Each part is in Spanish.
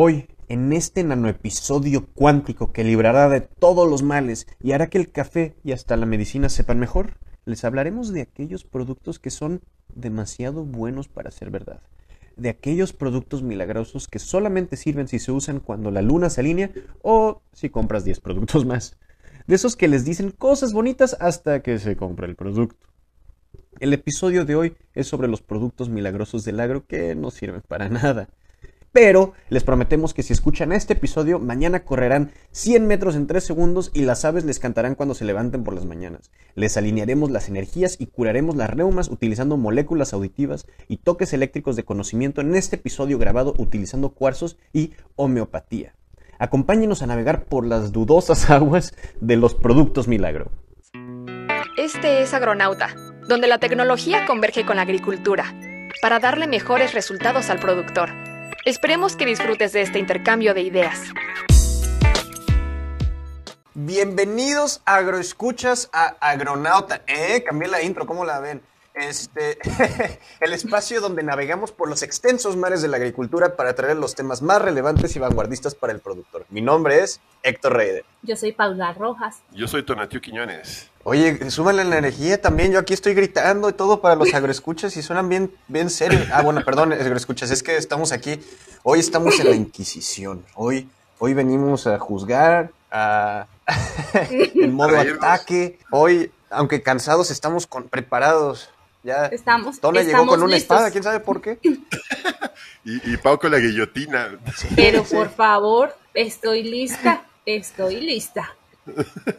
Hoy, en este nanoepisodio cuántico que librará de todos los males y hará que el café y hasta la medicina sepan mejor, les hablaremos de aquellos productos que son demasiado buenos para ser verdad. De aquellos productos milagrosos que solamente sirven si se usan cuando la luna se alinea o si compras 10 productos más. De esos que les dicen cosas bonitas hasta que se compra el producto. El episodio de hoy es sobre los productos milagrosos del agro que no sirven para nada. Pero les prometemos que si escuchan este episodio, mañana correrán 100 metros en 3 segundos y las aves les cantarán cuando se levanten por las mañanas. Les alinearemos las energías y curaremos las reumas utilizando moléculas auditivas y toques eléctricos de conocimiento en este episodio grabado utilizando cuarzos y homeopatía. Acompáñenos a navegar por las dudosas aguas de los productos milagro. Este es Agronauta, donde la tecnología converge con la agricultura para darle mejores resultados al productor. Esperemos que disfrutes de este intercambio de ideas. Bienvenidos agroescuchas a Agronauta. Eh, cambié la intro, ¿cómo la ven? Este, el espacio donde navegamos por los extensos mares de la agricultura para traer los temas más relevantes y vanguardistas para el productor. Mi nombre es Héctor Reider. Yo soy Paula Rojas. Yo soy Tonatiu Quiñones. Oye, súmale la energía también. Yo aquí estoy gritando y todo para los agroescuchas y suenan bien, bien serios. Ah, bueno, perdón, agroescuchas, es que estamos aquí. Hoy estamos en la Inquisición. Hoy, hoy venimos a juzgar, a, en modo ataque. Hoy, aunque cansados, estamos con, preparados. Ya, estamos. Tona estamos llegó con una listos. espada, quién sabe por qué. Y, y Pau con la guillotina. Pero por favor, estoy lista, estoy lista.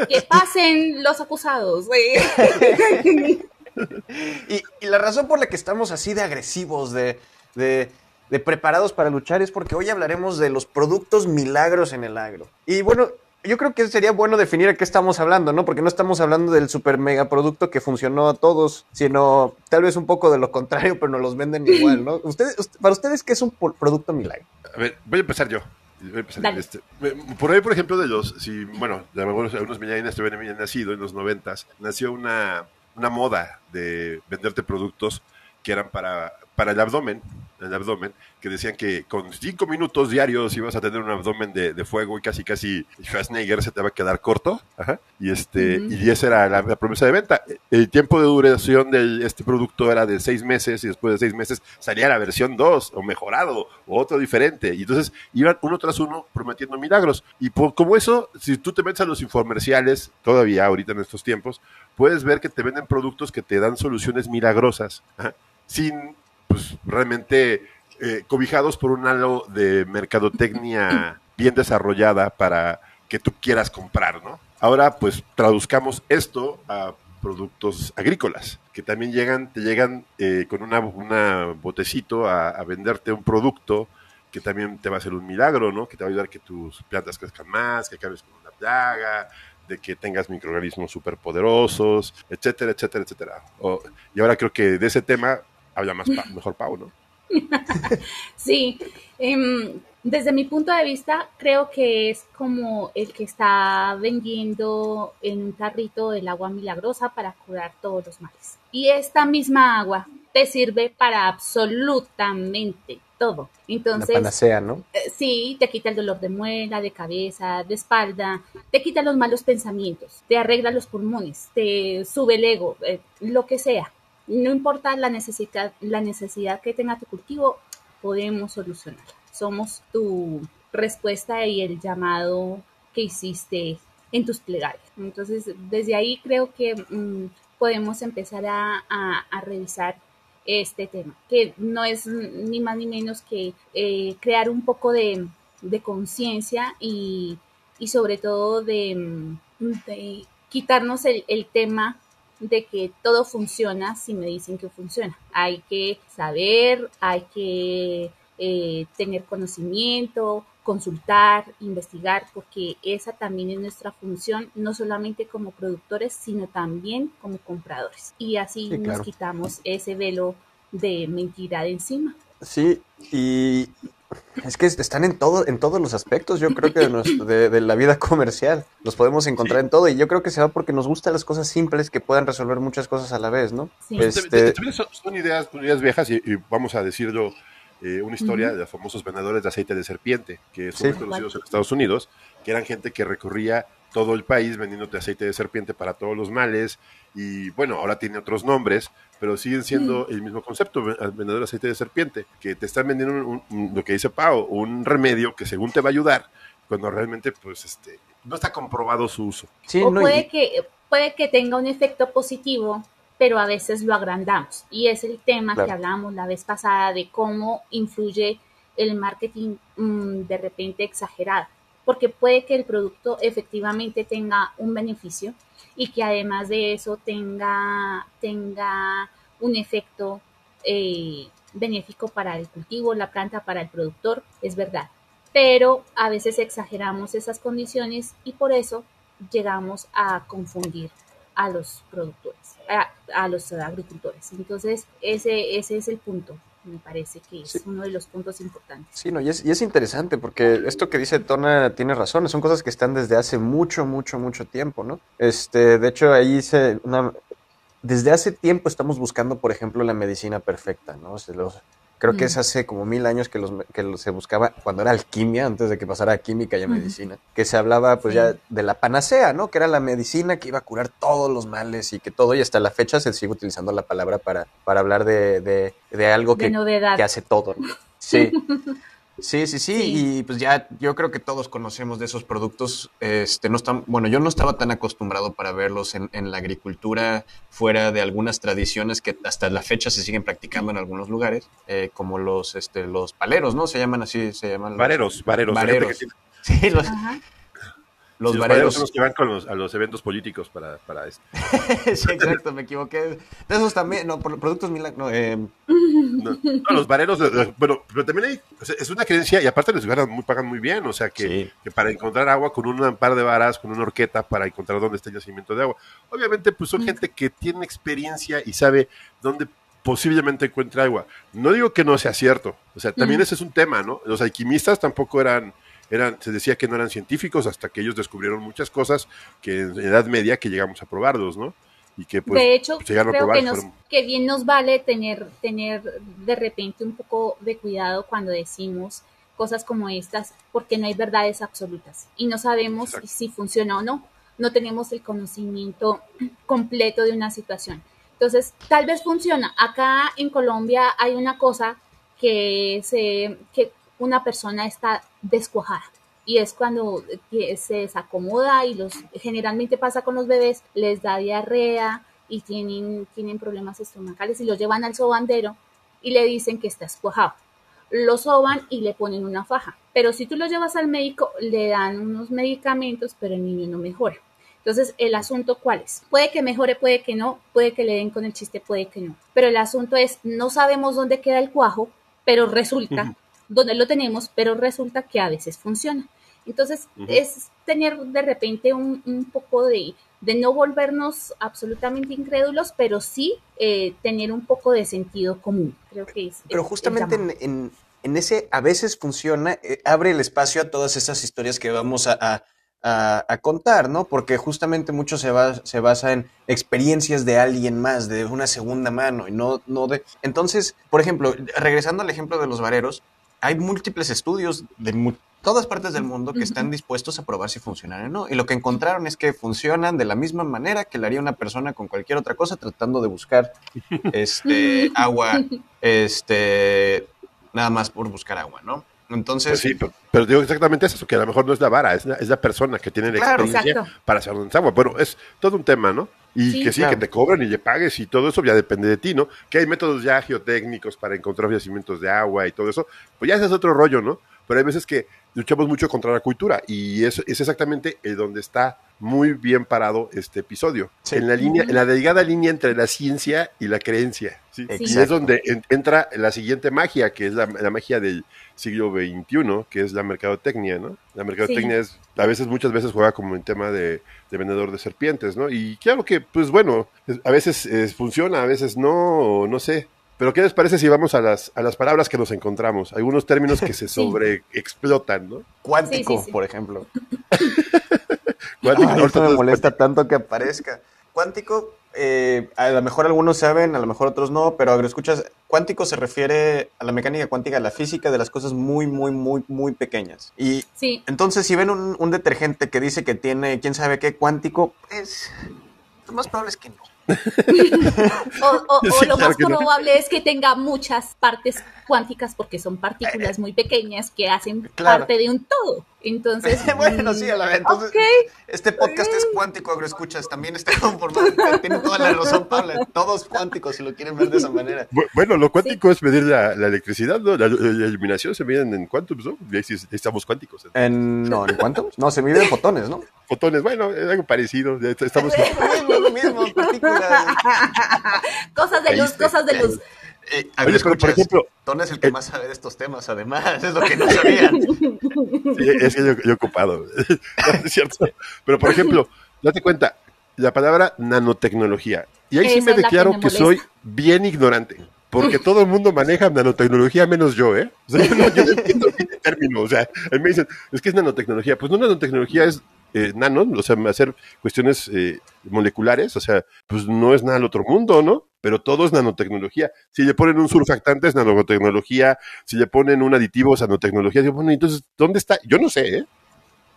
Que pasen los acusados. Y, y la razón por la que estamos así de agresivos, de, de, de preparados para luchar, es porque hoy hablaremos de los productos milagros en el agro. Y bueno, yo creo que sería bueno definir a qué estamos hablando, ¿no? Porque no estamos hablando del super mega producto que funcionó a todos, sino tal vez un poco de lo contrario, pero nos los venden igual, ¿no? Ustedes, para ustedes, ¿qué es un producto milagro? A ver, voy a empezar yo. Voy a empezar. Este, por ahí, por ejemplo, de los, si, bueno, de algunos, algunos millennials que habían nacido en los noventas, nació una, una moda de venderte productos que eran para, para el abdomen, el abdomen, que decían que con cinco minutos diarios ibas a tener un abdomen de, de fuego y casi casi Schwarzenegger se te va a quedar corto. Ajá. Y este, y esa era la, la promesa de venta. El tiempo de duración de este producto era de seis meses y después de seis meses salía la versión 2 o mejorado o otro diferente. Y entonces iban uno tras uno prometiendo milagros. Y por, como eso, si tú te metes a los infomerciales, todavía ahorita en estos tiempos, puedes ver que te venden productos que te dan soluciones milagrosas, ajá, sin pues realmente eh, cobijados por un halo de mercadotecnia bien desarrollada para que tú quieras comprar, ¿no? Ahora, pues traduzcamos esto a productos agrícolas, que también llegan, te llegan eh, con una, una botecito a, a venderte un producto que también te va a hacer un milagro, ¿no? Que te va a ayudar que tus plantas crezcan más, que acabes con una plaga, de que tengas microorganismos superpoderosos, etcétera, etcétera, etcétera. O- y ahora creo que de ese tema habla más Pa- mejor Pau, ¿no? Sí, em, desde mi punto de vista, creo que es como el que está vendiendo en un tarrito el agua milagrosa para curar todos los males. Y esta misma agua te sirve para absolutamente todo. La Entonces, panacea, ¿no? Eh, Sí, te quita el dolor de muela, de cabeza, de espalda, te quita los malos pensamientos, te arregla los pulmones, te sube el ego, eh, lo que sea. No importa la necesidad, la necesidad que tenga tu cultivo, podemos solucionarla. Somos tu respuesta y el llamado que hiciste en tus plegarias. Entonces, desde ahí creo que mm, podemos empezar a, a- a revisar este tema, que no es ni más ni menos que eh, crear un poco de, de conciencia y, y sobre todo de, mm, de quitarnos el, el tema de que todo funciona si me dicen que funciona. Hay que saber, hay que eh, tener conocimiento, consultar, investigar, porque esa también es nuestra función, no solamente como productores, sino también como compradores. Y así Sí, nos quitamos ese velo de mentira de encima. Sí, y es que están en todo, en todos los aspectos, yo creo que de, nuestro- de- de la vida comercial. Los podemos encontrar en todo, y yo creo que se va porque nos gustan las cosas simples que puedan resolver muchas cosas a la vez, ¿no? Sí. Este- También- son, son ideas, ideas viejas y, y vamos a decirlo eh, una historia de los famosos vendedores de aceite de serpiente, que son muy conocidos en Estados Unidos, que eran gente que recorría todo el país vendiéndote aceite de serpiente para todos los males. Y bueno, ahora tiene otros nombres, pero siguen siendo el mismo concepto, vendedor de aceite de serpiente, que te están vendiendo lo que dice Pau, un remedio que según te va a ayudar, cuando realmente pues este no está comprobado su uso. o puede, que, puede que tenga un efecto positivo, pero a veces lo agrandamos. Y es el tema que hablamos la vez pasada de cómo influye el marketing mm, de repente exagerado. Porque puede que el producto efectivamente tenga un beneficio y que además de eso tenga, tenga un efecto eh, benéfico para el cultivo, la planta, para el productor, es verdad. Pero a veces exageramos esas condiciones y por eso llegamos a confundir a los productores, a, los agricultores. Entonces, ese, ese es el punto me parece que es uno de los puntos importantes. Sí, no, y es, y es interesante porque esto que dice Tona tiene razón, son cosas que están desde hace mucho, mucho, mucho tiempo, ¿no? Este, de hecho, ahí se, una, desde hace tiempo estamos buscando, por ejemplo, la medicina perfecta, ¿no? Los, Creo que es mm. hace como mil años que, los, que se buscaba, cuando era alquimia, antes de que pasara a química y a medicina, que se hablaba pues ya de la panacea, ¿no? Que era la medicina que iba a curar todos los males y que todo, y hasta la fecha se sigue utilizando la palabra para, para hablar de, de, de algo que, que hace todo. Sí. Sí, sí, sí, y pues ya yo creo que todos conocemos de esos productos. Este, no están, bueno, yo no estaba tan acostumbrado para verlos en, en, la agricultura fuera de algunas tradiciones que hasta la fecha se siguen practicando en algunos lugares, eh, como los, este, los paleros, ¿no? Se llaman así, se llaman. Vareros, vareros. vareros. Sí, los, los, vareros son los que van con los, a los eventos políticos para, para esto. sí, exacto, me equivoqué. De esos también, no, productos Milan, no, eh. no, los vareros, bueno, pero también hay, es una creencia y aparte les ganan muy, pagan muy bien, o sea que, que, para encontrar agua con un par de varas, con una horqueta para encontrar dónde está el yacimiento de agua. Obviamente, pues son gente que tiene experiencia y sabe dónde posiblemente encuentre agua. No digo que no sea cierto, o sea, también ese es un tema, ¿no? Los alquimistas tampoco eran eran, se decía que no eran científicos hasta que ellos descubrieron muchas cosas que en Edad Media que llegamos a probarlos, ¿no? Y que pues de hecho, creo que, que bien nos vale tener, tener de repente un poco de cuidado cuando decimos cosas como estas, porque no hay verdades absolutas y no sabemos si funciona o no. No tenemos el conocimiento completo de una situación. Entonces, tal vez funciona. Acá en Colombia hay una cosa que, se, que una persona está descuajada y es cuando se desacomoda y los generalmente pasa con los bebés, les da diarrea y tienen, tienen problemas estomacales y los llevan al sobandero y le dicen que está escuajado. Lo soban y le ponen una faja. Pero si tú lo llevas al médico, le dan unos medicamentos, pero el niño no mejora. Entonces, el asunto cuál es? Puede que mejore, puede que no, puede que le den con el chiste, puede que no. Pero el asunto es, no sabemos dónde queda el cuajo, pero resulta donde lo tenemos, pero resulta que a veces funciona. Entonces, es tener de repente un, poco de, de, no volvernos absolutamente incrédulos, pero sí eh, tener un poco de sentido común. Creo que es. Pero justamente en, en, ese a veces funciona, eh, abre el espacio a todas esas historias que vamos a, a, contar, ¿no? Porque justamente mucho se, va, se basa en experiencias de alguien más, de una segunda mano, y no, no de... Entonces, por ejemplo, regresando al ejemplo de los vareros, hay múltiples estudios de todas partes del mundo que están dispuestos a probar si funcionan o no. Y lo que encontraron es que funcionan de la misma manera que lo haría una persona con cualquier otra cosa tratando de buscar este agua, este nada más por buscar agua, ¿no? Entonces. Pues sí, pero, digo exactamente eso, que a lo mejor no es la vara, es la, persona que tiene la experiencia para hacer un agua. Bueno, es todo un tema, ¿no? Y que sí, que te cobren y le pagues y todo eso ya depende de ti, ¿no? Que hay métodos ya geotécnicos para encontrar yacimientos de agua y todo eso, pues ya ese es otro rollo, ¿no? Pero hay veces que luchamos mucho contra la cultura y eso es exactamente el donde está muy bien parado este episodio. En la línea, en la delgada línea entre la ciencia y la creencia. ¿sí? Y es donde entra la siguiente magia, que es la, magia del siglo XXI, que es la mercadotecnia, ¿no? La mercadotecnia es, a veces, muchas veces juega como en tema de, vendedor de serpientes, ¿no? Y claro que, pues bueno, a veces funciona, a veces no, no sé. Pero ¿qué les parece si vamos a las, a las palabras que nos encontramos? Algunos términos que se sobreexplotan, ¿no? Cuántico, por ejemplo. Cuántico. me molesta tanto que aparezca. Cuántico, eh, a lo mejor algunos saben, a lo mejor otros no, pero agroescuchas, cuántico se refiere a la mecánica cuántica, a la física de las cosas muy, muy, muy, muy pequeñas. Y Sí, entonces si ven un, un detergente que dice que tiene quién sabe qué cuántico, pues lo más probable es que no. o, o- o Sí, lo claro más no. probable es que tenga muchas partes cuánticas porque son partículas muy pequeñas que hacen Claro. parte de un todo. Entonces, bueno, mm, sí, a la vez. Entonces, ok. este podcast es cuántico, agroescuchas, también está conformado. Tiene toda la razón, Paula. Todos cuánticos, si lo quieren ver de esa manera. Bu- Bueno, lo cuántico es medir la, la electricidad, ¿no? La, la iluminación se miden en cuántos, ¿no? Y ahí sí estamos cuánticos. En, no, ¿en cuánto? No, se mide en fotones, ¿no? Fotones, bueno, es algo parecido. Estamos Lo mismo, lo mismo, partículas. Cosas de luz, cosas de luz. Eh, Oye, agroescuchas, por ejemplo, Ton es el que más sabe de estos temas, además, es lo que no sabían. Sí, es que yo, yo he ocupado. No, es cierto. Pero, por ejemplo, date cuenta, la palabra nanotecnología. Y ahí sí me que declaro me que, soy bien ignorante. Porque todo el mundo maneja nanotecnología menos yo, ¿eh? O sea, yo no, yo no entiendo bien el término. O sea, a mí me dicen, es que es nanotecnología. Pues no, nanotecnología es eh, nano, o sea, hacer cuestiones eh, moleculares. O sea, pues no es nada al otro mundo, ¿no? Pero todo es nanotecnología. Si le ponen un surfactante es nanotecnología. Si le ponen un aditivo es nanotecnología. Digo, bueno, entonces, ¿dónde está? Yo no sé, ¿eh?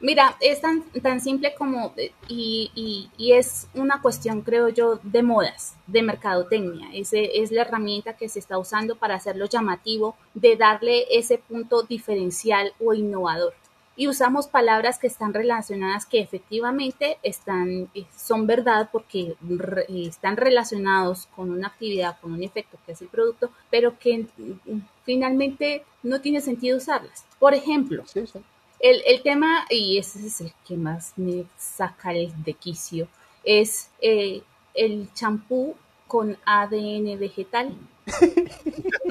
Mira, es tan, tan simple como, eh, y, y- y es una cuestión, creo yo, de modas, de mercadotecnia. Ese es la herramienta que se está usando para hacerlo llamativo, de darle ese punto diferencial o innovador. Y usamos palabras que están relacionadas, que efectivamente están, eh, son verdad porque re- eh, están relacionados con una actividad, con un efecto que es el producto, pero que mm, finalmente no tiene sentido usarlas. Por ejemplo, Sí, sí. el, el tema, y ese es el que más me saca el de quicio, es eh, el champú con ADN vegetal.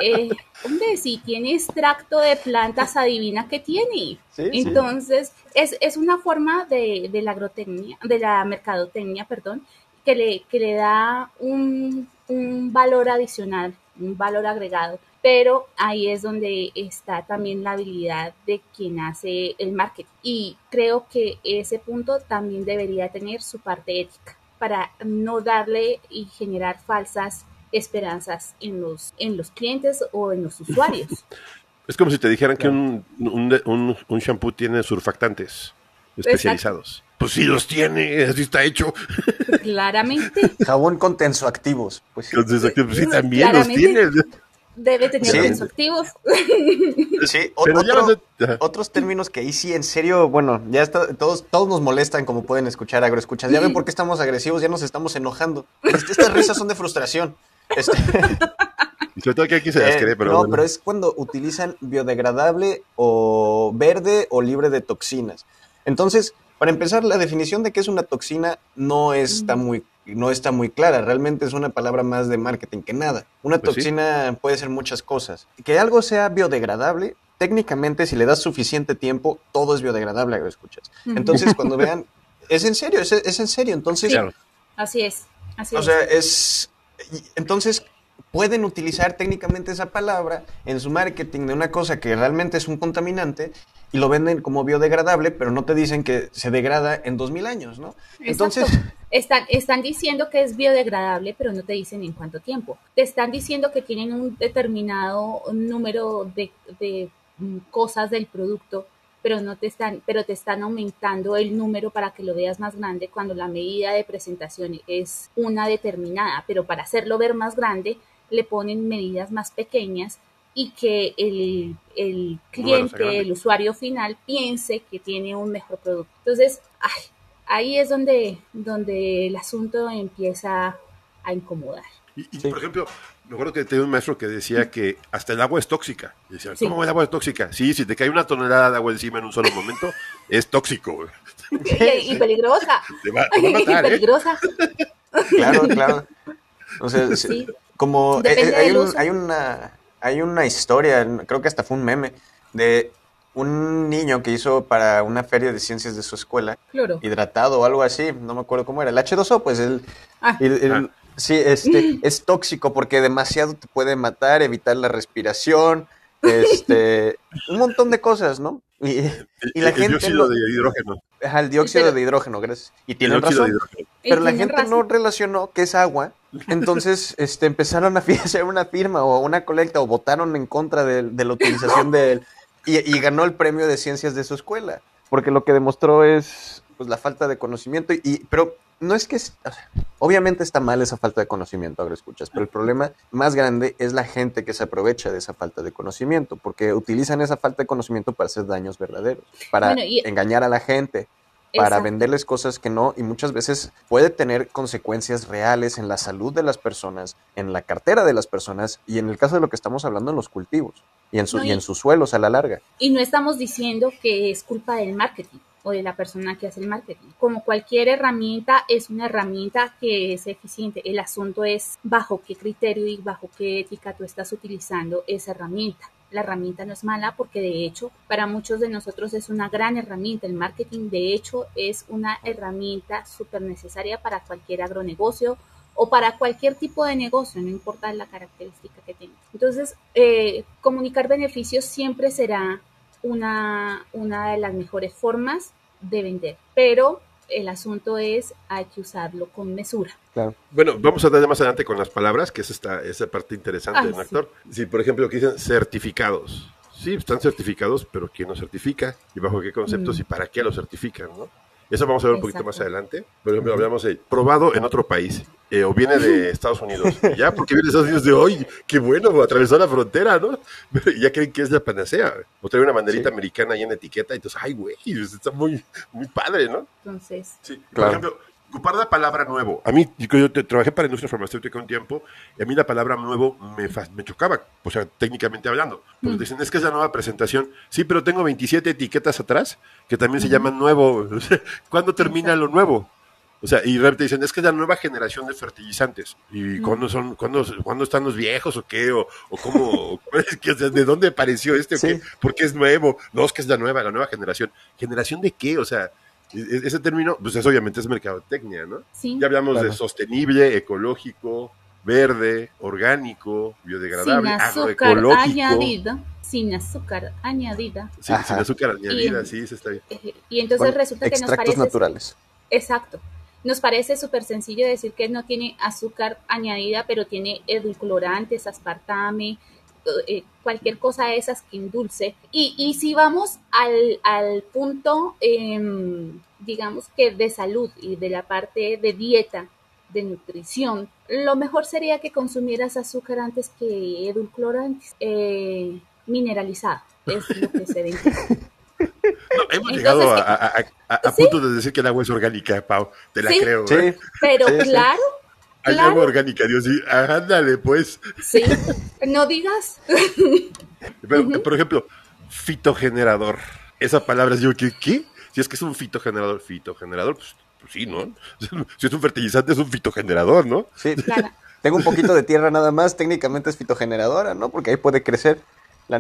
Eh, hombre, si tiene extracto de plantas, adivina qué tiene. Sí, sí. Entonces, es, es una forma de, de la agrotecnia, de la mercadotecnia, perdón, que le, que le da un, un valor adicional, un valor agregado. Pero ahí es donde está también la habilidad de quien hace el marketing. Y creo que ese punto también debería tener su parte ética para no darle y generar falsas esperanzas en los, en los clientes o en los usuarios. Es como si te dijeran que un, un, un, un shampoo tiene surfactantes especializados. Pues sí los tiene, así está hecho. Claramente Jabón con tensoactivos. Pues sí. Entonces, pues sí, también los tiene. Debe tener Sí. tensoactivos. Sí, o- otro- otros términos que ahí sí, en serio, bueno, ya está, todos, todos nos molestan como pueden escuchar agroescuchas. Ya ven por qué estamos agresivos, ya nos estamos enojando. Este- estas risas son de frustración. Este, Y sobre todo que aquí se las eh, cree, pero no, bueno. pero es cuando utilizan biodegradable o verde o libre de toxinas. Entonces, para empezar, la definición de qué es una toxina no está muy no está muy clara, realmente es una palabra más de marketing que nada. Una Pues sí. toxina puede ser muchas cosas. Que algo sea biodegradable, técnicamente si le das suficiente tiempo, todo es biodegradable, lo escuchas. Entonces, cuando vean, es en serio, es, es en serio, entonces, Claro. Así es. Así o es. sea, es. Entonces, pueden utilizar técnicamente esa palabra en su marketing de una cosa que realmente es un contaminante y lo venden como biodegradable, pero no te dicen que se degrada en 2000 años, ¿no? Entonces. Están, están diciendo que es biodegradable, pero no te dicen en cuánto tiempo. Te están diciendo que tienen un determinado número de, de, mm, cosas del producto, pero no te están, pero te están aumentando el número para que lo veas más grande cuando la medida de presentación es una determinada, pero para hacerlo ver más grande le ponen medidas más pequeñas y que el, el cliente, el usuario final piense que tiene un mejor producto. Entonces, ay, ahí es donde, donde el asunto empieza a incomodar. Y, y, Sí. por ejemplo, me acuerdo que tenía un maestro que decía que hasta el agua es tóxica. Y decía, Sí. ¿cómo el agua es tóxica? Sí, si te cae una tonelada de agua encima en un solo momento, es tóxico. Y, y peligrosa. Te va, te va a y ¿eh? peligrosa. claro, claro. O sea, sí, Sí. Como eh, eh, hay, un- hay una hay una historia, creo que hasta fue un meme de un niño que hizo para una feria de ciencias de su escuela Cloro. hidratado o algo así, no me acuerdo cómo era, el H2O, pues el, Ah. el- el- Ah. sí, este, es tóxico porque demasiado te puede matar, evitar la respiración, este, un montón de cosas, ¿no? Y, y la el gente dióxido lo- de hidrógeno. Ajá, el dióxido Pero- de hidrógeno, gracias. Y El tienen dióxido razón. de hidrógeno. Pero la gente no relacionó que es agua. Entonces, este, empezaron a hacer una firma o una colecta o votaron en contra de, de la utilización de él y, y ganó el premio de ciencias de su escuela. Porque lo que demostró es pues la falta de conocimiento. Y, pero no es que, es- o sea, obviamente está mal esa falta de conocimiento, ahora escuchas, pero el problema más grande es la gente que se aprovecha de esa falta de conocimiento, porque utilizan esa falta de conocimiento para hacer daños verdaderos, para Bueno, y- engañar a la gente, para Exacto. venderles cosas que no y muchas veces puede tener consecuencias reales en la salud de las personas, en la cartera de las personas y en el caso de lo que estamos hablando en los cultivos y en, su- No, y y- en sus suelos a la larga. Y no estamos diciendo que es culpa del marketing o de la persona que hace el marketing. Como cualquier herramienta, es una herramienta que es eficiente. El asunto es bajo qué criterio y bajo qué ética tú estás utilizando esa herramienta. La herramienta no es mala porque de hecho para muchos de nosotros es una gran herramienta. El marketing de hecho es una herramienta súper necesaria para cualquier agronegocio o para cualquier tipo de negocio, no importa la característica que tenga. Entonces, eh, comunicar beneficios siempre será una, una de las mejores formas de vender, pero el asunto es hay que usarlo con mesura. Claro. Bueno, vamos a darle más adelante con las palabras, que es esta, esa parte interesante, Ay, ¿no, sí. actor? Sí, por ejemplo, que dicen certificados. Sí, están certificados, pero ¿quién los certifica? ¿Y bajo qué conceptos Mm. y para qué los certifican, no? Eso vamos a ver un poquito más adelante. Por ejemplo, hablamos de probado en otro país, eh, o viene de Estados Unidos. Y ya, porque viene de Estados Unidos de hoy, qué bueno, atravesó la frontera, ¿no? Pero ya creen que es la panacea. O trae una banderita Sí. americana ahí en la etiqueta, y entonces, ay, güey, está muy, muy padre, ¿no? Entonces, Sí, por Claro. ejemplo, ocupar la palabra nuevo. A mí, yo, te- trabajé para industria farmacéutica un tiempo, y a mí la palabra nuevo me, me chocaba, o sea, técnicamente hablando. Porque Mm. dicen, es que es la nueva presentación. Sí, pero tengo 27 etiquetas atrás que también se llaman nuevo. ¿Cuándo termina lo nuevo? O sea, y repente dicen, es que es la nueva generación de fertilizantes. ¿Y Mm. cuándo son, cuándo, cuándo están los viejos o qué? ¿O, o cómo? o sea, ¿De dónde apareció este? o Sí. qué? ¿Por qué es nuevo? No, es que es la nueva, la nueva generación. ¿Generación de qué? O sea, ese término, pues eso obviamente es mercadotecnia, ¿no? sí, Ya hablamos Claro. de sostenible, ecológico, verde, orgánico, sin biodegradable, azúcar agroecológico. añadida, sin azúcar añadida. Sí, Ajá. sin azúcar añadida, Y- sí, se está bien. Eh, Y entonces resulta que nos extractos parece naturales. Exacto. Nos parece súper sencillo decir que no tiene azúcar añadida, pero tiene edulcorantes, aspartame, eh, cualquier cosa de esas que endulce. Y, y si vamos al, al punto, em, digamos que de salud y de la parte de dieta, de nutrición, lo mejor sería que consumieras azúcar antes que edulcorantes eh, mineralizado. Es lo que se ve. No, hemos Entonces, llegado a, ¿qué? a- a- a- a Sí. punto de decir que el agua es orgánica, Pau. Te la Sí. creo. Sí, ¿eh? Pero Sí, claro, claro. agua orgánica, Dios, sí. Ándale, pues. sí, no digas. Pero, Por ejemplo, fitogenerador. Esa palabra, yo, ¿qué? ¿qué? Si es que es un fitogenerador, fitogenerador, pues, pues sí, ¿no? Si es un fertilizante, es un fitogenerador, ¿no? sí. Claro. Tengo un poquito de tierra nada más, técnicamente es fitogeneradora, ¿no? Porque ahí puede crecer la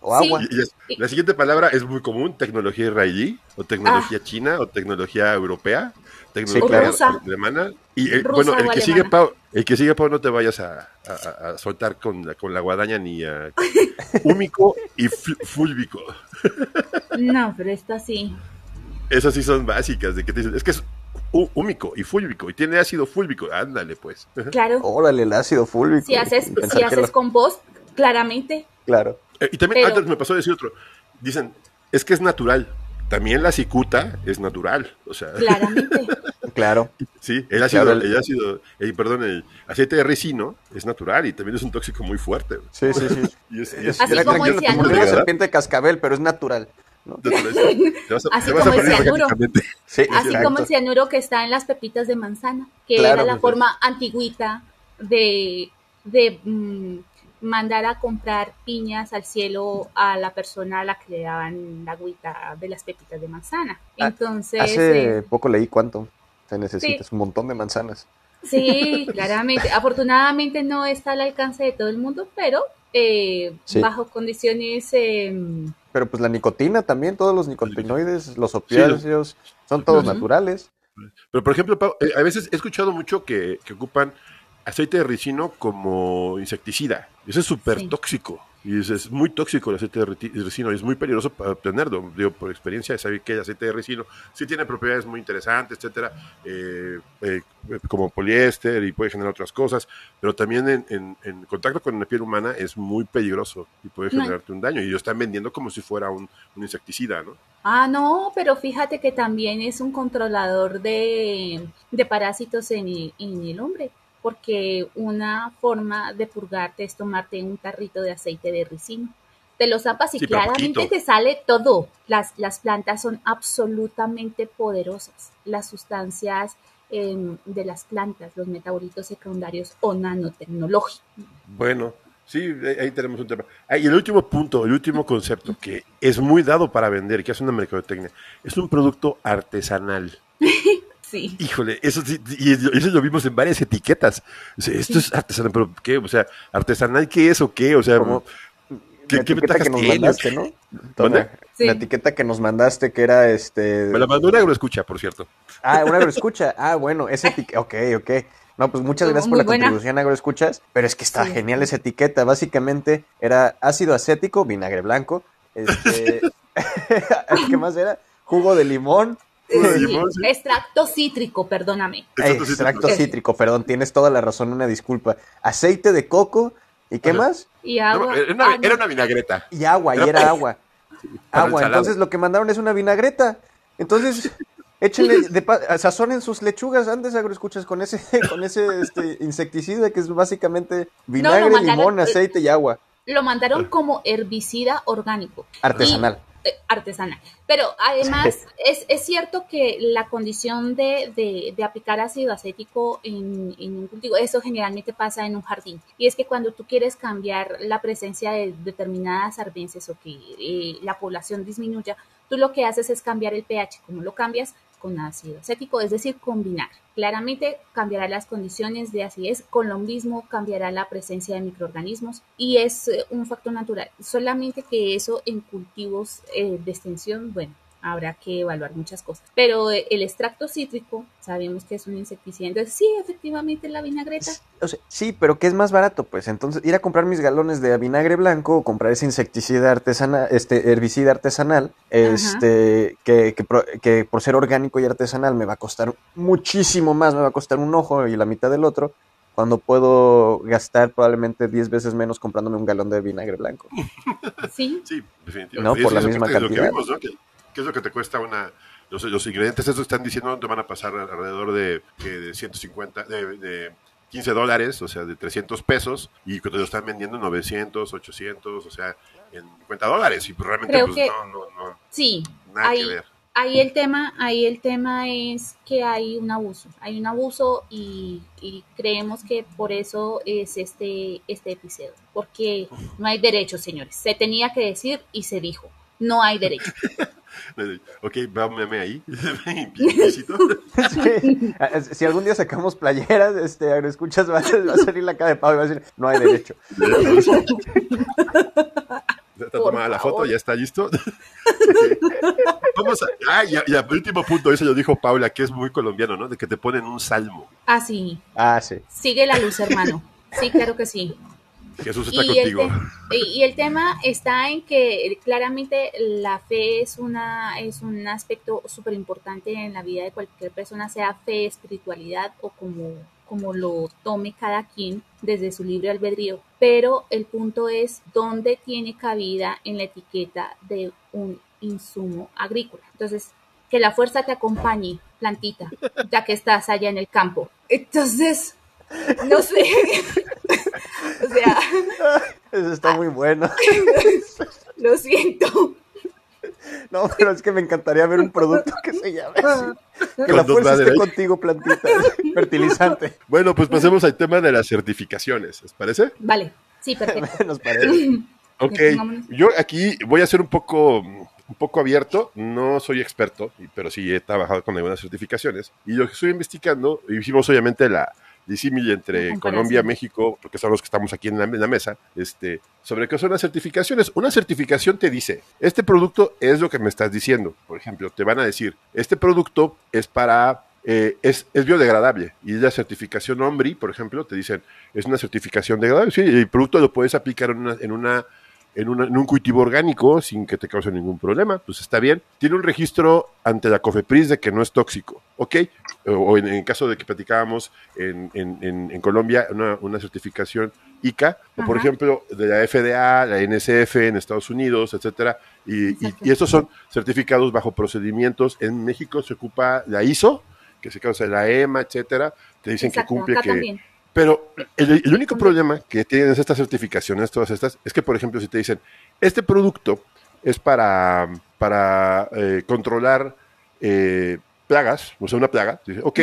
o Sí. agua. Y- y es- la siguiente palabra es muy común, tecnología israelí, o tecnología china, o tecnología europea, tecnología claro. Rusa. alemana. Y eh, Rusa bueno, el que sigue. Pau, el que sigue, Pau, no te vayas a, a- soltar con la, con la guadaña ni a húmico y fúlvico. No, pero esta sí. Esas sí son básicas, de que te dicen, es que es hú- húmico y fúlvico, y tiene ácido fúlvico, ándale pues. Claro. Órale, el ácido fúlvico. Si haces, si haces lo- compost, claramente. Claro. Eh, y también Pero- antes me pasó a decir otro, dicen, es que es natural. También la cicuta es natural, o sea, Claramente. Claro. Sí, el ácido, Claro, el- el ácido, eh, perdón, el aceite de ricino es natural y también es un tóxico muy fuerte. Sí, sí, sí. Y es, y es- Así y como el cianuro. Serpiente de cascabel, pero es natural. ¿no? Te vas a, Así como el cianuro. Sí, Así como el cianuro que está en las pepitas de manzana, que Claro, era la pues, forma antigüita de, de mm, mandar a comprar piñas al cielo a la persona a la que le daban la agüita de las pepitas de manzana. Ah, Entonces, Hace eh, poco leí cuánto se necesita, Sí. es un montón de manzanas. Sí, claramente. Afortunadamente no está al alcance de todo el mundo, pero eh, Sí. bajo condiciones eh, Pero pues la nicotina también, todos los nicotinoides, los opiáceos, son todos naturales. Pero, por ejemplo, Pau, eh, a veces he escuchado mucho que, que ocupan aceite de ricino como insecticida. Eso es súper Sí. tóxico. Y es, es muy tóxico el aceite de resino y es muy peligroso para obtenerlo. Digo, por experiencia, sabía que el aceite de resino sí tiene propiedades muy interesantes, etcétera, eh, eh, como poliéster y puede generar otras cosas, pero también en, en- en contacto con la piel humana es muy peligroso y puede No. generarte un daño. Y lo están vendiendo como si fuera un, un insecticida, ¿no? Ah, no, pero fíjate que también es un controlador de, de parásitos en en el hombre, porque una forma de purgarte es tomarte un tarrito de aceite de ricino. Te lo zapas y Sí, claramente te sale todo. Las, las plantas son absolutamente poderosas. Las sustancias em, de las plantas, los metabolitos secundarios o nanotecnológicos. Bueno, sí, ahí ahí tenemos un tema. Ah, y el último punto, el último concepto que es muy dado para vender, que hace una mercadotecnia, es un producto artesanal. Sí. Híjole, eso sí, y eso lo vimos en varias etiquetas. O sea, esto es artesanal, pero ¿qué? O sea, ¿artesanal qué es o qué? O sea, ¿qué, la qué etiqueta que nos mandaste, ¿no? Sí. La etiqueta que nos mandaste que era este... Me la mandó una escucha, por cierto. Ah, un agroescucha. Ah, bueno, esa etiqueta. Ok, ok. No, pues muchas Estuvo gracias por la buena. contribución, agroescuchas. Pero es que está Sí. genial esa etiqueta. Básicamente era ácido acético, vinagre blanco. Este. ¿Qué más era? Jugo de limón. Sí. Extracto cítrico, perdóname. Extracto Extracto cítrico. cítrico, perdón, tienes toda la razón, una disculpa. Aceite de coco. ¿Y qué Ajá. más? Y No, agua. era, una, Ah, era una vinagreta. Y agua, y Era agua. Agua, entonces lo que mandaron es una vinagreta. Entonces, échenle, de sazonen sus lechugas antes, agroescuchas, con ese, con ese este, insecticida que es básicamente vinagre, mandaron- limón, aceite y agua. Lo mandaron como herbicida orgánico. Artesanal. Eh, artesanal. Pero además es, es cierto que la condición de, de- de aplicar ácido acético en, en un cultivo, eso generalmente pasa en un jardín. Y es que cuando tú quieres cambiar la presencia de determinadas arbences o que eh, la población disminuya, tú lo que haces es cambiar el pH. ¿Cómo lo cambias? Con ácido acético, es decir, combinar. Claramente cambiará las condiciones de acidez, con lo mismo cambiará la presencia de microorganismos y es eh, un factor natural. Solamente que eso en cultivos eh, de extensión, bueno, habrá que evaluar muchas cosas. Pero eh, el extracto cítrico, sabemos que es un insecticida. Entonces, sí, efectivamente, la vinagreta. O sea, sí, pero ¿qué es más barato? Pues entonces ir a comprar mis galones de vinagre blanco o comprar ese insecticida artesanal, este herbicida artesanal, este que, que, pro- que por ser orgánico y artesanal me va a costar muchísimo más, me va a costar un ojo y la mitad del otro, cuando puedo gastar probablemente 10 veces menos comprándome un galón de vinagre blanco. Sí, Sí, definitivamente. No, por la misma de lo que cantidad. vimos, ¿no? Que- ¿Qué es lo que te cuesta una... Los, los ingredientes, esos están diciendo, te van a pasar alrededor de, de 150, de, de 15 dólares, o sea, de 300 pesos, y que te lo están vendiendo en 900, 800, o sea, en 50 dólares, y realmente Creo pues, que- no, no, no, sí. nada Ahí, que ver. ahí el tema, ahí el tema es que hay un abuso, hay un abuso y, y creemos que por eso es este, este episodio, porque no hay derecho, señores. Se tenía que decir y se dijo. No hay derecho. Ok, vámonos ahí. Sí. Ah, Si algún día sacamos playeras, este agroescuchas va, a- salir la cara de Pau y va a decir, no hay derecho. Ya está Por tomada la favor. foto, ya está listo. Vamos a. Ah, y, y el último punto, eso lo dijo Paula, que es muy colombiano, ¿no? De que te ponen un salmo. Así, Ah, sí. sigue la luz, hermano. Sí, claro que sí. Jesús está Y el, contigo. te- y y el tema está en que claramente la fe es, una, es un aspecto súper importante en la vida de cualquier persona, sea fe, espiritualidad o como, como lo tome cada quien desde su libre albedrío. Pero el punto es dónde tiene cabida en la etiqueta de un insumo agrícola. Entonces, que la fuerza te acompañe, plantita, ya que estás allá en el campo. Entonces, no sé. o sea, Eso está muy bueno. lo siento. No, pero es que me encantaría ver un producto que se llame así. Que la fuerza esté contigo, plantita. Fertilizante. Bueno, pues pasemos al tema de las certificaciones, ¿les parece? Vale, sí, perfecto. Nos parece. Ok, yo aquí voy a ser un poco, un poco abierto, no soy experto, pero sí he trabajado con algunas certificaciones. Y lo que estoy investigando, hicimos obviamente la disímil entre comparación. Colombia, México, porque son los que estamos aquí en la, en la mesa, este, sobre qué son las certificaciones. Una certificación te dice, este producto es lo que me estás diciendo. Por ejemplo, te van a decir, este producto es para... eh, es, es biodegradable y la certificación OMBRI, por ejemplo, te dicen es una certificación degradable. Sí, el producto lo puedes aplicar en una, en una en, una- en un cultivo orgánico sin que te cause ningún problema, pues está bien. Tiene un registro ante la COFEPRIS de que no es tóxico, ¿ok? O, en, en caso de que platicábamos en, en- en- en Colombia, una, una certificación ICA, o por ejemplo, de la FDA, la NSF en Estados Unidos, etcétera, y, y- y estos son certificados bajo procedimientos. En México se ocupa la ISO, que se causa la EMA, etcétera, te dicen Exacto, que cumple que, también. Pero el, el único problema que tienen estas certificaciones, todas estas, es que, por ejemplo, si te dicen, este producto es para, para eh, controlar eh, plagas, o sea, una plaga, dice, ok,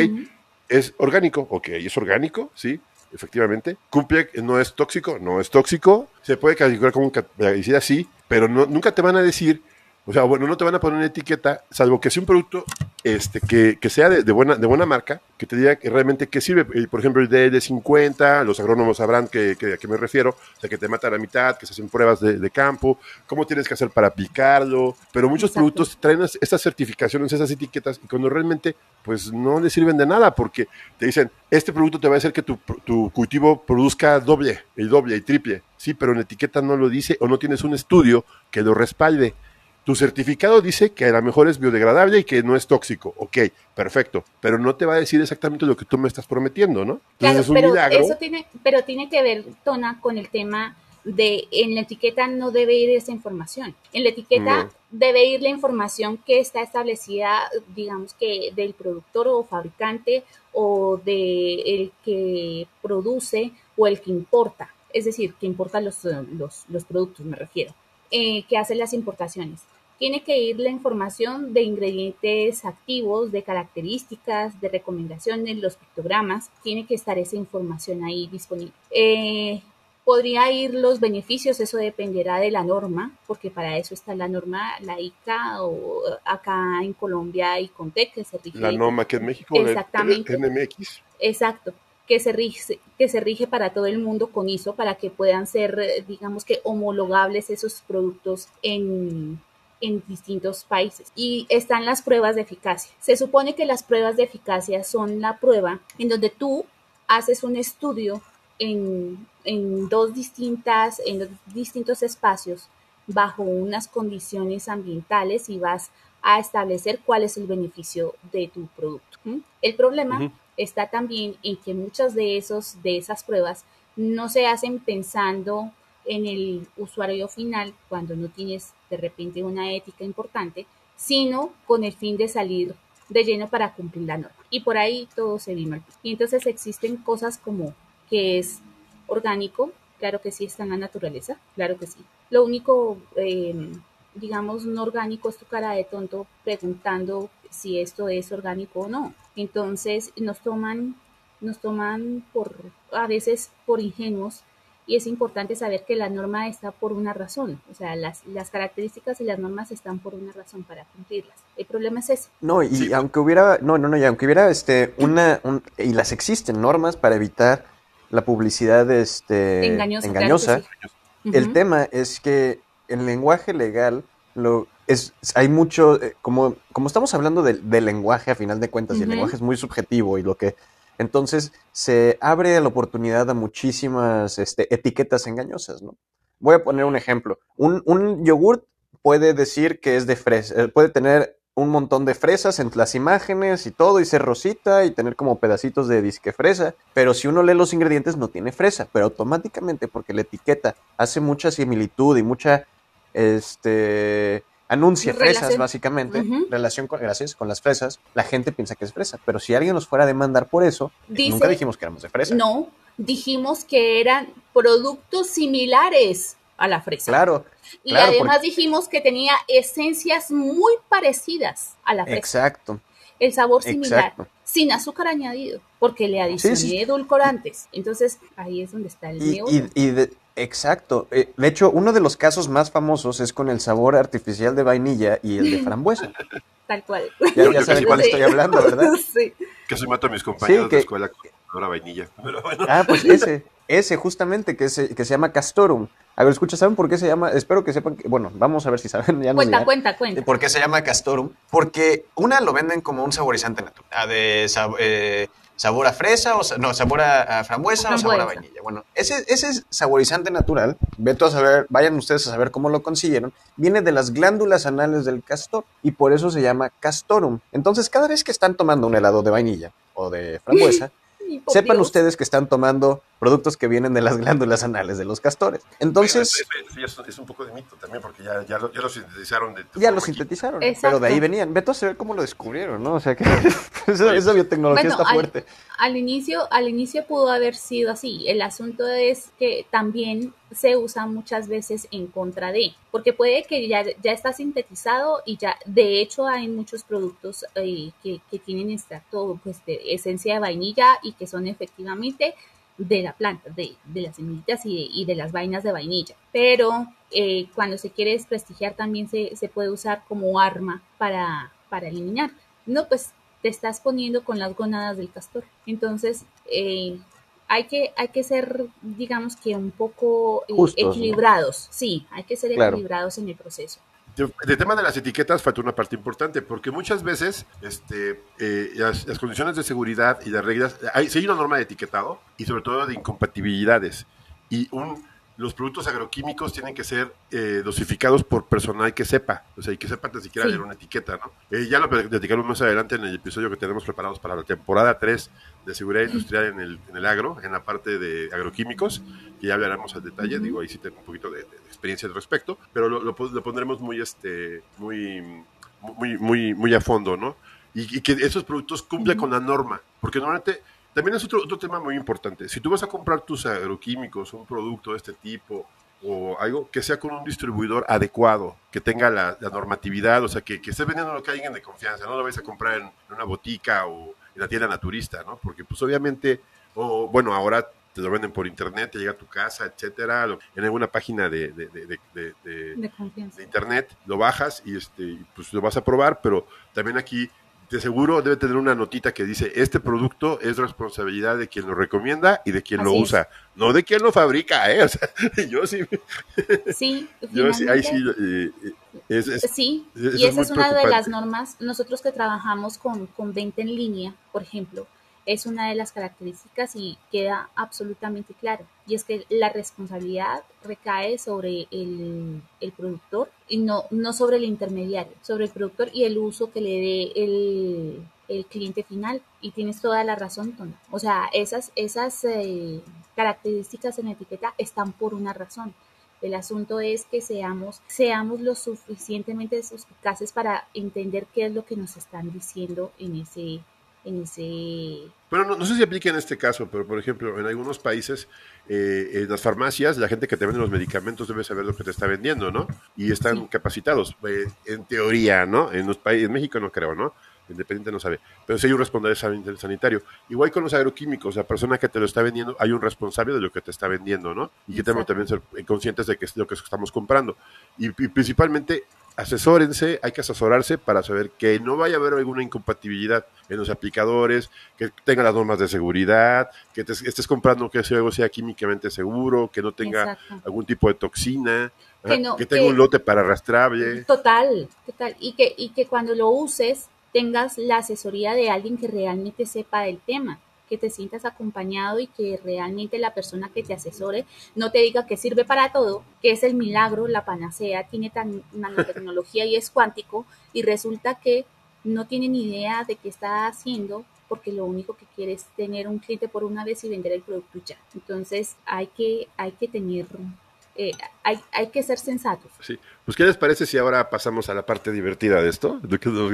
es orgánico, ok, es orgánico, sí, efectivamente, cumple, no es tóxico, no es tóxico, se puede calificar como un plaguicida, sí, pero no, nunca te van a decir, o sea, bueno, no te van a poner una etiqueta, salvo que sea un producto este, que, que sea de, de buena, de buena marca, que te diga que realmente qué sirve. Por ejemplo, el DL50, los agrónomos sabrán que, que- a qué me refiero, o sea, que te mata a la mitad, que se hacen pruebas de, de campo, cómo tienes que hacer para aplicarlo, pero muchos Exacto. productos traen es- estas certificaciones, esas etiquetas, y cuando realmente pues no le sirven de nada, porque te dicen, este producto te va a hacer que tu, tu cultivo produzca doble, el doble y triple, sí, pero en la etiqueta no lo dice o no tienes un estudio que lo respalde. Tu certificado dice que a lo mejor es biodegradable y que no es tóxico. Ok, perfecto. Pero no te va a decir exactamente lo que tú me estás prometiendo, ¿no? Entonces Claro, es un pero milagro. eso tiene, pero tiene que ver, Tona, con el tema de en la etiqueta no debe ir esa información. En la etiqueta No. debe ir la información que está establecida, digamos que del productor o fabricante o de el que produce o el que importa. Es decir, que importa los, los, los productos, me refiero, eh, que hace las importaciones. Tiene que ir la información de ingredientes activos, de características, de recomendaciones, los pictogramas. Tiene que estar esa información ahí disponible. Eh, podría ir los beneficios, eso dependerá de la norma, porque para eso está la norma, la ICA o acá en Colombia y Contec, que se rige. La norma que en México, el Exactamente. NMX. Exacto, que se rige, que se rige para todo el mundo con ISO para que puedan ser, digamos que homologables esos productos en, en distintos países. Y están las pruebas de eficacia. Se supone que las pruebas de eficacia son la prueba en donde tú haces un estudio en, en dos distintas, en dos distintos espacios bajo unas condiciones ambientales y vas a establecer cuál es el beneficio de tu producto. El problema está también en que muchas de esos de esas pruebas no se hacen pensando en el usuario final cuando no tienes de repente una ética importante, sino con el fin de salir de lleno para cumplir la norma. Y por ahí todo se vino. Y entonces existen cosas como que es orgánico, claro que sí está en la naturaleza, claro que sí. Lo único, eh, digamos, no orgánico es tu cara de tonto preguntando si esto es orgánico o no. Entonces nos toman, nos toman por, a veces por ingenuos y es importante saber que la norma está por una razón, o sea, las, las características y las normas están por una razón para cumplirlas. El problema es ese. No, y Sí. aunque hubiera, no, no, no, y aunque hubiera este una un- y las existen normas para evitar la publicidad este Engañosa. engañosa, sí. El tema es que el lenguaje legal lo es hay mucho eh, como como estamos hablando del del lenguaje a final de cuentas y el lenguaje es muy subjetivo y lo que entonces se abre la oportunidad a muchísimas este, etiquetas engañosas, ¿no? Voy a poner un ejemplo. Un, un yogurt puede decir que es de fresa, eh, puede tener un montón de fresas en las imágenes y todo, y ser rosita y tener como pedacitos de disque fresa, pero si uno lee los ingredientes no tiene fresa, pero automáticamente porque la etiqueta hace mucha similitud y mucha, este, anuncia Relación. fresas básicamente, Ujú. relación con, gracias, con las fresas, la gente piensa que es fresa, pero si alguien nos fuera a demandar por eso, Dice- nunca dijimos que éramos de fresa. No, dijimos que eran productos similares a la fresa. Claro, Y claro, además porque- dijimos que tenía esencias muy parecidas a la fresa. exacto. El sabor similar, exacto. sin azúcar añadido, porque le adicioné sí. edulcorantes. Entonces, ahí es donde está el Y, y- y de- exacto. Eh, de hecho, uno de los casos más famosos es con el sabor artificial de vainilla y el de frambuesa. Tal cual. Ya, ya saben cuál Sí. estoy hablando, ¿verdad? Sí. Que se mato a mis compañeros Sí, que- de escuela con ahora vainilla. Pero bueno. Ah, pues ese, ese justamente que se, que se llama Castorum. A ver, escucha, ¿saben por qué se llama? Espero que sepan que, bueno, vamos a ver si saben. Ya Cuenta, dirán. cuenta, cuenta. ¿Por qué se llama Castorum? Porque una lo venden como un saborizante natural, ah, de, sab- eh, sabor a fresa, o no, sabor a, frambuesa, o sabor a vainilla. Bueno, ese, ese saborizante natural, veto a saber, vayan ustedes a saber cómo lo consiguieron, viene de las glándulas anales del castor y por eso se llama castorum. Entonces, cada vez que están tomando un helado de vainilla o de frambuesa, sepan ustedes que están tomando productos que vienen de las glándulas anales de los castores. Entonces... es, un poco de mito también, porque ya, ya, lo, sintetizaron. De ya lo sintetizaron, pero de ahí venían. Vete a saber cómo lo descubrieron, ¿no? O sea que esa, biotecnología está fuerte. Al, inicio, al inicio pudo haber sido así. El asunto es que también se usa muchas veces en contra de, porque puede que ya, ya está sintetizado y ya, de hecho hay muchos productos eh, que, que tienen extracto pues, de esencia de vainilla y que son efectivamente de la planta, de, las semillitas y de, las vainas de vainilla. Pero eh, cuando se quiere desprestigiar también se, puede usar como arma para, para eliminar. No, pues te estás poniendo con las gonadas del castor. Entonces, eh, hay que, hay que ser, digamos que un poco eh, equilibrados. Sí, hay que ser equilibrados en el proceso. El tema de las etiquetas falta una parte importante, porque muchas veces este, eh, las, condiciones de seguridad y de reglas, hay, si hay una norma de etiquetado y sobre todo de incompatibilidades. Y un, los productos agroquímicos tienen que ser eh, dosificados por personal que sepa, o sea, y que sepa ni siquiera leer una etiqueta, ¿no? Eh, ya lo platicamos más adelante en el episodio que tenemos preparados para la temporada 3 de seguridad industrial en el, en el agro, en la parte de agroquímicos, que ya hablaremos al detalle, digo, ahí sí tengo un poquito de, experiencia al respecto, pero lo, lo, pondremos muy, este, muy, muy, muy, muy a fondo, ¿no? Y, que esos productos cumplan con la norma, porque normalmente también es otro, otro tema muy importante. Si tú vas a comprar tus agroquímicos, un producto de este tipo, o algo que sea con un distribuidor adecuado, que tenga la, normatividad, o sea, que, que, esté vendiendo lo que alguien de confianza, no lo vais a comprar en, una botica o en la tienda naturista, ¿no? Porque pues obviamente, o bueno, ahora te lo venden por internet, te llega a tu casa, etcétera, en alguna página de, de, de, de internet, lo bajas y este, pues lo vas a probar, pero también aquí de seguro debe tener una notita que dice, este producto es responsabilidad de quien lo recomienda y de quien lo usa, no de quien lo fabrica, ¿eh? O sea, yo sí. Sí, yo sí, ahí sí. Eh, sí, y esa es, una de las normas, nosotros que trabajamos con, con venta en línea, por ejemplo, es una de las características y queda absolutamente claro. Y es que la responsabilidad recae sobre el, productor y no, no sobre el intermediario, sobre el productor y el uso que le dé el, cliente final. Y tienes toda la razón, Tony. O sea, esas, esas eh, características en etiqueta están por una razón. El asunto es que seamos, seamos lo suficientemente eficaces para entender qué es lo que nos están diciendo en ese en ese... Bueno, no, sé si aplica en este caso, pero por ejemplo, en algunos países, eh, en las farmacias, la gente que te vende los medicamentos debe saber lo que te está vendiendo, ¿no? Y están capacitados, eh, en teoría, ¿no? En los países, en México no creo, ¿no? Independiente no sabe. Pero si hay un responsable sanitario. Igual con los agroquímicos, la persona que te lo está vendiendo, hay un responsable de lo que te está vendiendo, ¿no? Y que tenemos también ser conscientes de que es lo que estamos comprando. y principalmente asesórense, hay que asesorarse para saber que no vaya a haber alguna incompatibilidad en los aplicadores, que tenga las normas de seguridad, que estés comprando que algo sea químicamente seguro, que no tenga algún tipo de toxina, que, tenga un lote para arrastrable. Total, total. Y que, y que cuando lo uses tengas la asesoría de alguien que realmente sepa del tema que te sientas acompañado y que realmente la persona que te asesore no te diga que sirve para todo, que es el milagro, la panacea, tiene tan nanotecnología y es cuántico y resulta que no tiene ni idea de qué está haciendo porque lo único que quiere es tener un cliente por una vez y vender el producto ya. Entonces hay que, hay que tener eh, hay, hay, que ser sensatos. Sí. Pues, ¿qué les parece si ahora pasamos a la parte divertida de esto?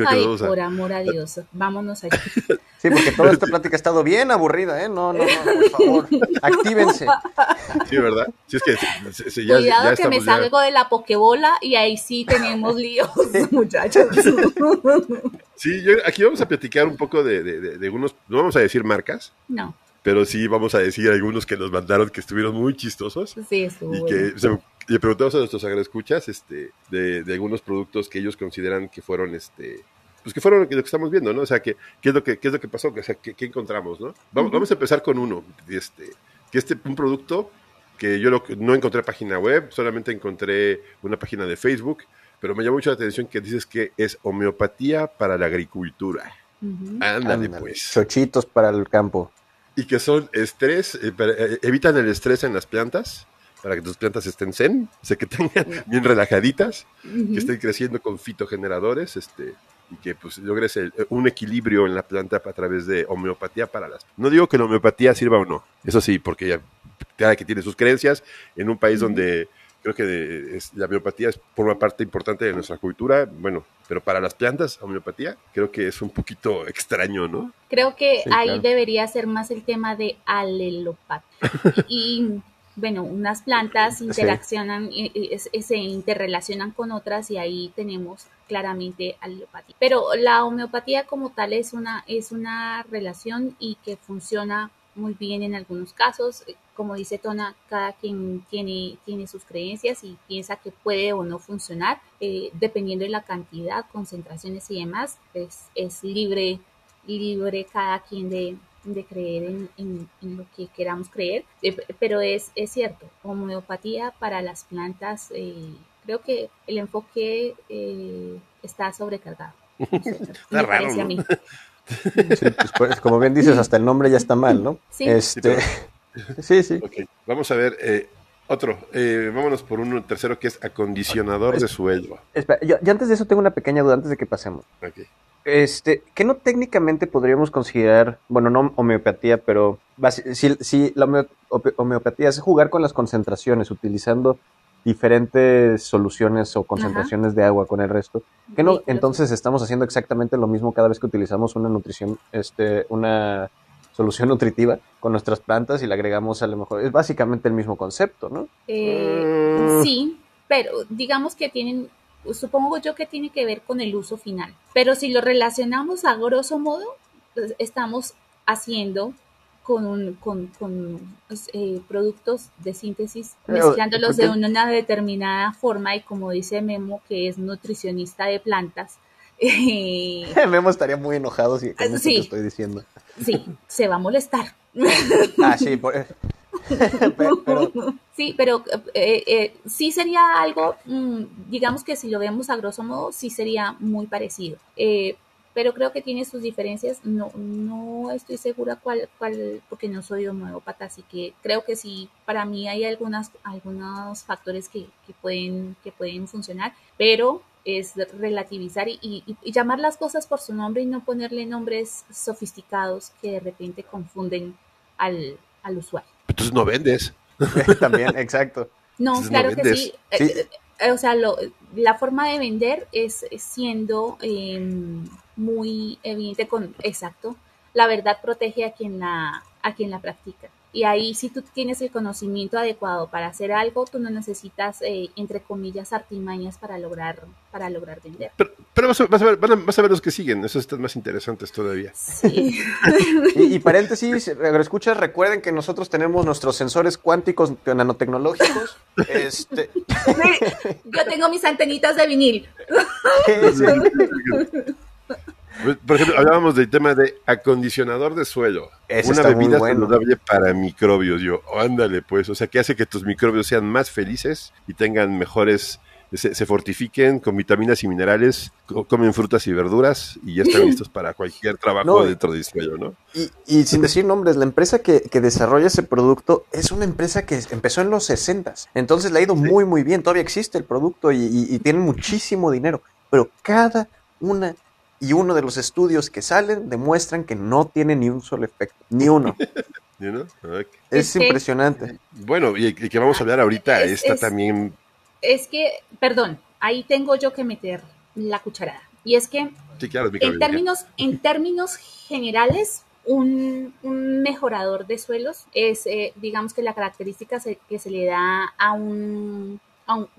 Ay, por amor a Dios, vámonos allí. Sí, porque toda esta plática ha estado bien aburrida, ¿eh? No, no, no, por favor, actívense. Sí, ¿verdad? Sí, es que ya, Cuidado que me salgo de la pokebola y ahí sí tenemos líos, muchachos. Sí, yo, aquí vamos a platicar un poco de, de, de, unos, no vamos a decir marcas. No pero sí vamos a decir algunos que nos mandaron que estuvieron muy chistosos. Sí, estuvo Y que le preguntamos a nuestros agroescuchas este, de, de, algunos productos que ellos consideran que fueron, este, pues que fueron lo que estamos viendo, ¿no? O sea, que, ¿qué es lo que, qué es lo que pasó? O sea, ¿qué, encontramos, no? Vamos, vamos, a empezar con uno, este, que este, un producto que yo no encontré página web, solamente encontré una página de Facebook, pero me llamó mucho la atención que dices que es homeopatía para la agricultura. Ándale, pues. Chochitos para el campo. Y que son estrés, eh, eh, evitan el estrés en las plantas para que tus plantas estén zen, sé que tengan bien relajaditas, que estén creciendo con fitogeneradores, este, y que pues logres un equilibrio en la planta a través de homeopatía para las. No digo que la homeopatía sirva o no, eso sí, porque ya cada que tiene sus creencias en un país donde creo que la homeopatía es una parte importante de nuestra cultura, bueno, pero para las plantas, homeopatía, creo que es un poquito extraño, ¿no? Creo que ahí debería ser más el tema de alelopatía. y bueno, unas plantas interaccionan, se interrelacionan con otras y ahí tenemos claramente alelopatía. Pero la homeopatía como tal es una, es una relación y que funciona muy bien en algunos casos. Como dice Tona, cada quien tiene, tiene sus creencias y piensa que puede o no funcionar, eh, dependiendo de la cantidad, concentraciones y demás, pues es libre, libre cada quien de, creer en, lo que queramos creer, eh, pero es, es cierto, homeopatía para las plantas, eh, creo que el enfoque está sobrecargado. está raro, a mí. Pues, pues, como bien dices, hasta el nombre ya está mal, ¿no? Sí, este... sí, sí. Vamos a ver, eh, otro, eh, vámonos por uno tercero que es acondicionador de suelo. Espera, yo, antes de eso tengo una pequeña duda antes de que pasemos. Este, ¿qué no técnicamente podríamos considerar, bueno, no homeopatía, pero si, si la homeopatía es jugar con las concentraciones utilizando diferentes soluciones o concentraciones de agua con el resto. Que no, entonces estamos haciendo exactamente lo mismo cada vez que utilizamos una nutrición, este, una solución nutritiva con nuestras plantas y le agregamos a lo mejor. Es básicamente el mismo concepto, ¿no? Eh, sí, pero digamos que tienen, supongo yo que tiene que ver con el uso final. Pero si lo relacionamos a grosso modo, pues, estamos haciendo con, con, con pues, eh, productos de síntesis, mezclándolos de una determinada forma y como dice Memo, que es nutricionista de plantas. Memo estaría muy enojado si sí, estoy diciendo. Sí, se va a molestar. ah, sí, pero, sí, pero eh, eh, sí sería algo, mm, digamos que si lo vemos a grosso modo, sí sería muy parecido. Eh, pero creo que tiene sus diferencias. No, no estoy segura cuál, cuál, porque no soy homeópata, así que creo que sí, para mí hay algunas, algunos factores que, que pueden, que pueden funcionar, pero es relativizar y, llamar las cosas por su nombre y no ponerle nombres sofisticados que de repente confunden al, al usuario. Entonces no vendes. También, exacto. No, claro que sí. Eh, eh, o sea, lo, la forma de vender es siendo em, muy evidente con exacto. La verdad protege a quien la, a quien la practica. Y ahí si tú tienes el conocimiento adecuado para hacer algo, tú no necesitas, eh, entre comillas, artimañas para lograr, para lograr vender. Pero, vas, a, ver, vas, a, ver, los que siguen, esos están más interesantes todavía. Sí. y, paréntesis, escuchas, recuerden que nosotros tenemos nuestros sensores cuánticos nanotecnológicos. este... Yo tengo mis antenitas de vinil. Pues, por ejemplo, hablábamos del tema de acondicionador de suelo. una bebida saludable para microbios. Yo, ándale, pues, o sea, que hace que tus microbios sean más felices y tengan mejores, se, fortifiquen con vitaminas y minerales, comen frutas y verduras y ya están listos para cualquier trabajo dentro del suelo, ¿no? Y, sin decir nombres, la empresa que, desarrolla ese producto es una empresa que empezó en los 60 entonces le ha ido muy, muy bien. Todavía existe el producto y, y tiene muchísimo dinero, pero cada una y uno de los estudios que salen demuestran que no tiene ni un solo efecto, ni uno. Es, impresionante. Bueno, y que vamos a hablar ahorita está también... Es que, perdón, ahí tengo yo que meter la cucharada. Y es que, en, términos, en términos generales, un, mejorador de suelos es, eh, digamos que la característica que se le da a un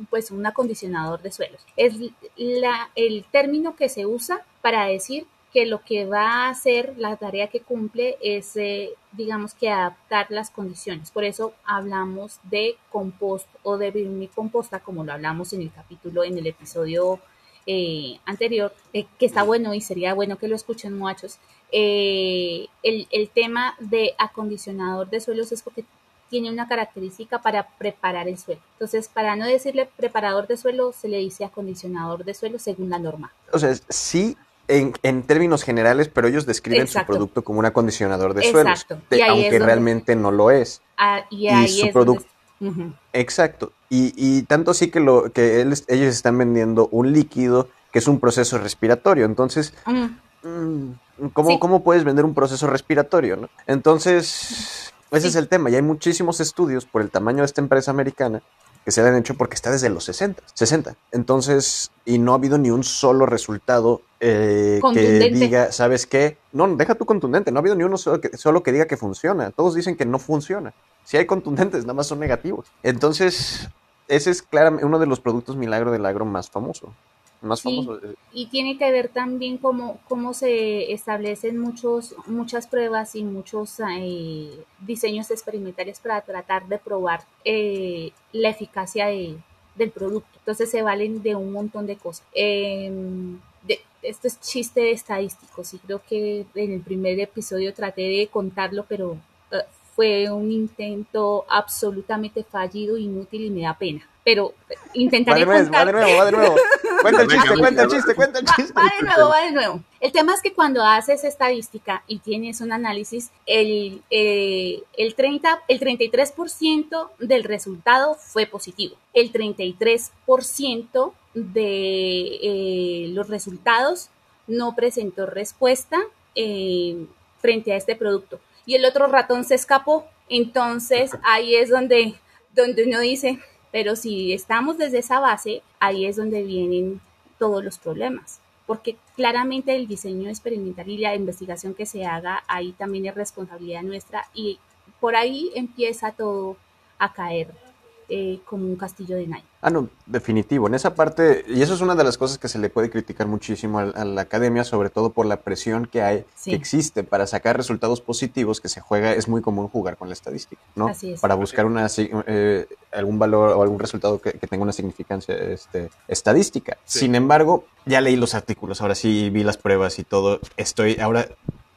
pues un acondicionador de suelos. Es la, el término que se usa para decir que lo que va a hacer, la tarea que cumple es, eh, digamos que adaptar las condiciones. Por eso hablamos de compost o de composta como lo hablamos en el capítulo, en el episodio eh, anterior, eh, que está bueno y sería bueno que lo escuchen muchachos. el, el tema de acondicionador de suelos es porque tiene una característica para preparar el suelo. Entonces, para no decirle preparador de suelo, se le dice acondicionador de suelo según la norma. O sea, sí en, en términos generales, pero ellos describen Exacto. su producto como un acondicionador de Exacto. suelos, Y de- aunque donde- realmente no lo es. Ah, y ahí su es produc- donde- Ujú. Exacto. Y, y tanto así que, lo, que él- ellos están vendiendo un líquido que es un proceso respiratorio. Entonces, Mm, ¿cómo, Sí. ¿cómo puedes vender un proceso respiratorio? no? Entonces, ese Sí. es el tema. Y hay muchísimos estudios por el tamaño de esta empresa americana que se le han hecho porque está desde los 60. 60. Entonces, y no ha habido ni un solo resultado eh, que diga, ¿sabes qué? No, deja tu contundente. No ha habido ni uno solo que, solo que diga que funciona. Todos dicen que no funciona. Si hay contundentes, nada más son negativos. Entonces, ese es claramente uno de los productos milagro del agro más famoso. Más Sí. famoso. eh, Y tiene que ver también cómo, cómo se establecen muchos, muchas pruebas y muchos eh, diseños experimentales para tratar de probar eh, la eficacia de- del producto. Entonces se valen de un montón de cosas. De- esto es chiste estadístico, sí creo que en el primer episodio traté de contarlo, pero eh, fue un intento absolutamente fallido, inútil y me da pena. Pero eh, Va intentaré de nuevo, va de nuevo, va de nuevo. Cuenta el chiste, cuenta el chiste, cuenta el chiste. Va de nuevo, va de nuevo. El tema es que cuando haces estadística y tienes un análisis, el, eh, el, 30, el 33% del resultado fue positivo. El 33% de eh, los resultados no presentó respuesta eh, frente a este producto. Y el otro ratón se escapó. Entonces ahí es donde, donde uno dice, pero si estamos desde esa base, ahí es donde vienen todos los problemas. Porque claramente el diseño experimental y la investigación que se haga ahí también es responsabilidad nuestra y por ahí empieza todo a caer eh, como un castillo de naipes. Ah, no, definitivo. En esa parte, y eso es una de las cosas que se le puede criticar muchísimo a, a la academia, sobre todo por la presión que hay, Sí. que existe para sacar resultados positivos, que se juega, es muy común jugar con la estadística, ¿no? Así es. Para buscar una, eh, algún valor o algún resultado que, que tenga una significancia este, estadística. Sí. Sin embargo, ya leí los artículos, ahora sí vi las pruebas y todo. Estoy, ahora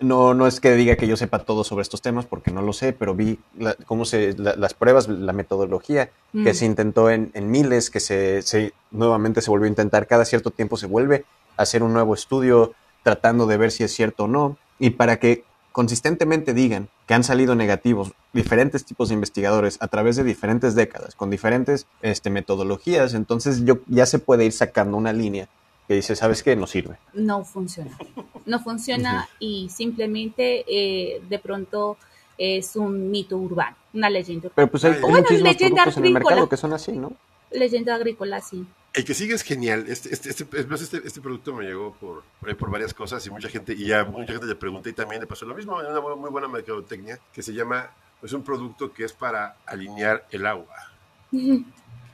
no, no es que diga que yo sepa todo sobre estos temas, porque no lo sé, pero vi la- cómo se, la- las pruebas, la metodología que Mm. se intentó en, en miles, que se, se- nuevamente se volvió a intentar, cada cierto tiempo se vuelve a hacer un nuevo estudio tratando de ver si es cierto o no, y para que consistentemente digan que han salido negativos diferentes tipos de investigadores a través de diferentes décadas, con diferentes este, metodologías, entonces yo ya se puede ir sacando una línea que dice, ¿sabes qué? No sirve. no funciona. No funciona y simplemente eh, de pronto es un mito urbano, una leyenda urbana. Pero pues hay Ay, bueno, muchísimos leyenda productos en el agrícola. mercado que son así, ¿no? Leyenda agrícola, sí. El que sigue es genial. Este, este, este, este, este producto me llegó por, por, varias cosas y mucha gente, y ya mucha gente le pregunté y también le pasó lo mismo, una muy, muy buena mercadotecnia que se llama, es un producto que es para alinear el agua.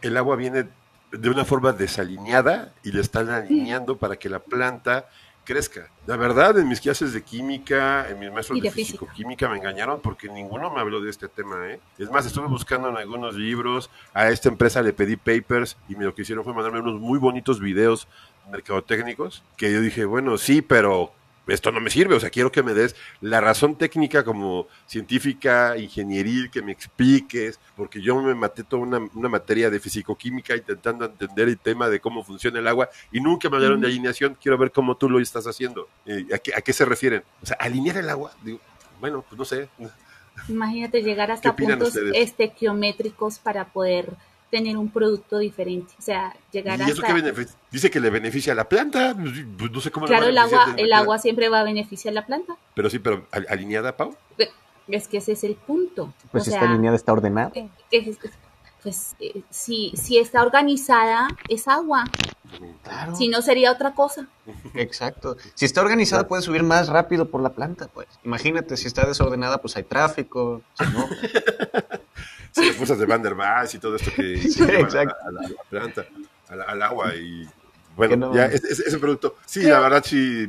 El agua viene de una forma desalineada y le están alineando para que la planta crezca. La verdad, en mis clases de química, en mis maestros de, de físico-química me engañaron porque ninguno me habló de este tema. ¿eh? Es más, estuve buscando en algunos libros, a esta empresa le pedí papers y me lo que hicieron fue mandarme unos muy bonitos videos mercadotécnicos que yo dije, bueno, sí, pero esto no me sirve, o sea, quiero que me des la razón técnica como científica, ingenieril, que me expliques, porque yo me maté toda una, una materia de fisicoquímica intentando entender el tema de cómo funciona el agua y nunca me hablaron de alineación, quiero ver cómo tú lo estás haciendo. Eh, ¿a, qué, ¿A qué se refieren? O sea, alinear el agua, digo, bueno, pues no sé. Imagínate llegar hasta puntos estequiométricos para poder tener un producto diferente. O sea, llegar ¿Y eso hasta... qué beneficia? Dice que le beneficia a la planta, pues, pues, no sé cómo Claro, a el agua, el agua siempre va a beneficiar a la planta. Pero sí, pero ¿al- alineada, Pau. Es que ese es el punto. Pues o sea, alineada está ordenada. eh, es- pues eh, si, si está organizada, es agua. Claro. Si no, sería otra cosa. Exacto. Si está organizada, puede subir más rápido por la planta, pues. Imagínate, si está desordenada, pues hay tráfico. si no- Sí, las fuerzas de Van der Waals y todo esto que Sí, se llevan exacto. a, la, a la planta, a la- al agua y bueno, Que no- ya ese, ese- ese producto, sí, la verdad sí,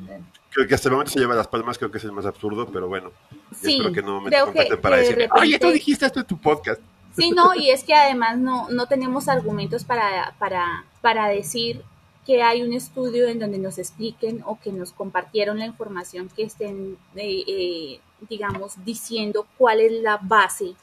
creo que hasta el momento se lleva las palmas, creo que es el más absurdo, pero bueno, Sí, espero que no me que- contacten para que de decir, repente- oye, tú dijiste esto en tu podcast. Sí, no, y es que además no, no tenemos argumentos para, para, para decir que hay un estudio en donde nos expliquen o que nos compartieron la información que estén, eh, eh, digamos, diciendo cuál es la base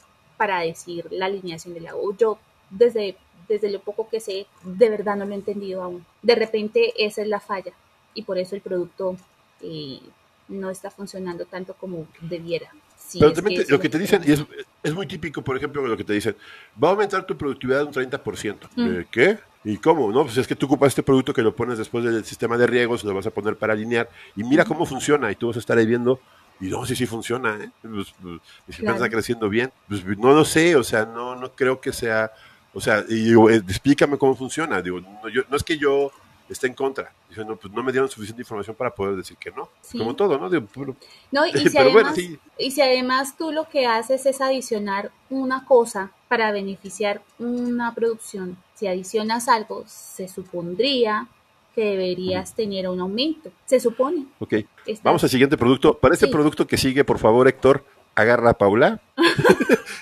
para decir la alineación del agua. Yo, desde, desde lo poco que sé, de verdad no lo he entendido aún. De repente, esa es la falla. y por eso el producto eh, no está funcionando tanto como debiera. Si Pero es también que te- es lo que te dicen, y es, es muy típico, por ejemplo, lo que te dicen, va a aumentar tu productividad un 30%. ¿Eh, ¿Qué? ¿Y cómo? No, pues es que tú ocupas este producto que lo pones después del sistema de riegos, lo vas a poner para alinear, y mira cómo funciona, y tú vas a estar ahí viendo, y no, sí, sí funciona, ¿eh? Pues, pues, mi gimnasio Claro. está creciendo bien. Pues no lo sé, o sea, no, no creo que sea, o sea, y digo, eh, explícame cómo funciona. Digo, no, yo, no es que yo esté en contra. Dice, no, pues no me dieron suficiente información para poder decir que no. Sí. Como todo, ¿no? Digo, pero- No, y si, Pero además, bueno, sí. y si además tú lo que haces es adicionar una cosa para beneficiar una producción, si adicionas algo, se supondría que deberías tener un aumento. Se supone. ok. Vamos al siguiente producto. Para este Sí. producto que sigue, por favor, Héctor, agarra a Paula.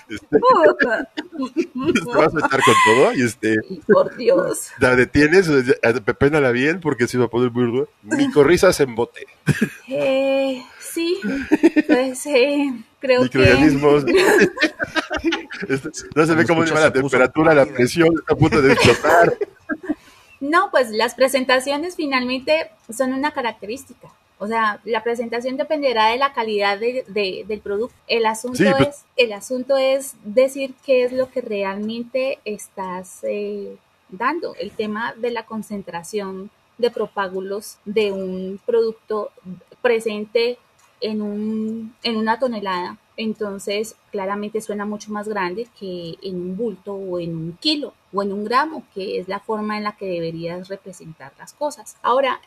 Este, te vas a estar con todo y este, Por Dios. la detienes, pepénala bien porque se va a poner muy rudo. Micorrizas en bote. Eh, sí, pues eh, creo que... Microorganismos. Este, no se ve cómo lleva la temperatura, la presión, está a punto de explotar. No, pues las presentaciones finalmente son una característica. O sea, la presentación dependerá de la calidad de- de- del producto. El asunto, Sí, pues- es, el asunto es decir qué es lo que realmente estás eh, dando. El tema de la concentración de propágulos de un producto presente en, un, en una tonelada, entonces claramente suena mucho más grande que en un bulto o en un kilo o en un gramo, que es la forma en la que deberías representar las cosas. Ahora,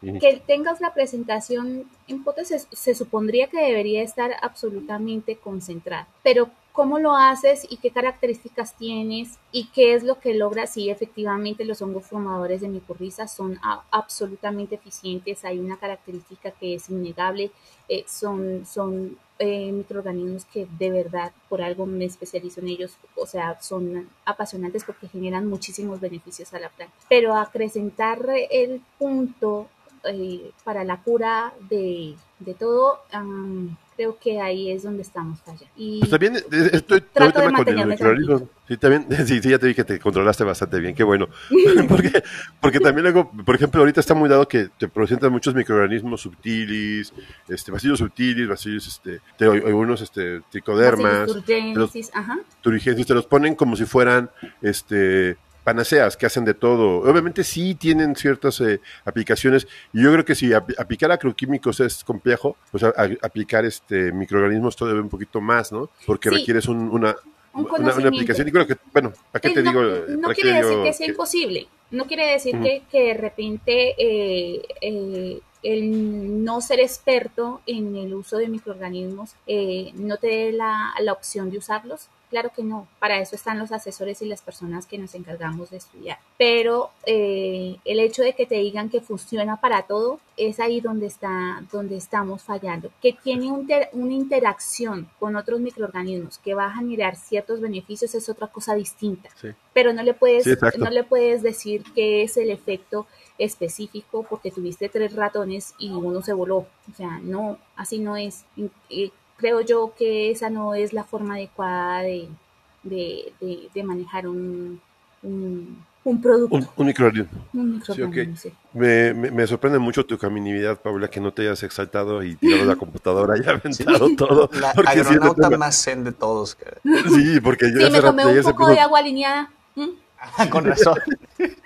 que tengas la presentación en potes se, se supondría que debería estar absolutamente concentrada, pero cómo lo haces y qué características tienes y qué es lo que logras. Si efectivamente los hongos formadores de micorriza son absolutamente eficientes, hay una característica que es innegable, eh, son, eh, microorganismos que de verdad por algo me especializo en ellos, o sea, son apasionantes porque generan muchísimos beneficios a la planta, pero acrecentar el punto eh, para la cura de, todo, creo que ahí es donde estamos fallando. Y Pues también eh, estoy Trato de tema con el mantenerme microorganismo. Sí, también, sí, sí, ya te dije que te controlaste bastante bien, qué bueno. porque, porque también luego, por ejemplo, ahorita está muy dado que te presentan muchos microorganismos subtilis, este, bacillos subtilis, bacillos, este, te- algunos, este, tricodermas, turgensis, ajá. turigensis, te los ponen como si fueran, este, panaceas que hacen de todo. Obviamente sí tienen ciertas eh, aplicaciones y yo creo que si ap- aplicar agroquímicos es complejo, pues a- a- aplicar este microorganismos todavía un poquito más, ¿no? Porque Sí. requieres un- una, Un una, aplicación y creo que, bueno, ¿para qué Sí, te no, digo? No ¿Para qué quiere decir digo que sea que- imposible. No quiere decir que, que de repente eh, eh, el no ser experto en el uso de microorganismos eh, no te dé la, la opción de usarlos. Claro que no. Para eso están los asesores y las personas que nos encargamos de estudiar. Pero eh, el hecho de que te digan que funciona para todo es ahí donde está, donde estamos fallando. Que tiene un ter- una interacción con otros microorganismos que va a generar ciertos beneficios es otra cosa distinta Sí. pero no le puedes Sí, no le puedes decir qué es el efecto específico porque tuviste tres ratones y uno se voló o sea no así no es creo yo que esa no es la forma adecuada de, de, de- de manejar un, un, un producto Un, un microorganismo. un microorganismo, Sí, sí. Me, me, me sorprende mucho tu caminidad, Paula, que no te hayas exaltado y tirado la computadora y aventado todo. La porque sí, agronauta no te- más zen de todos. cara. Sí, porque yo Sí, me tomé un poco puso- de agua alineada ¿Mm? Ah, con razón.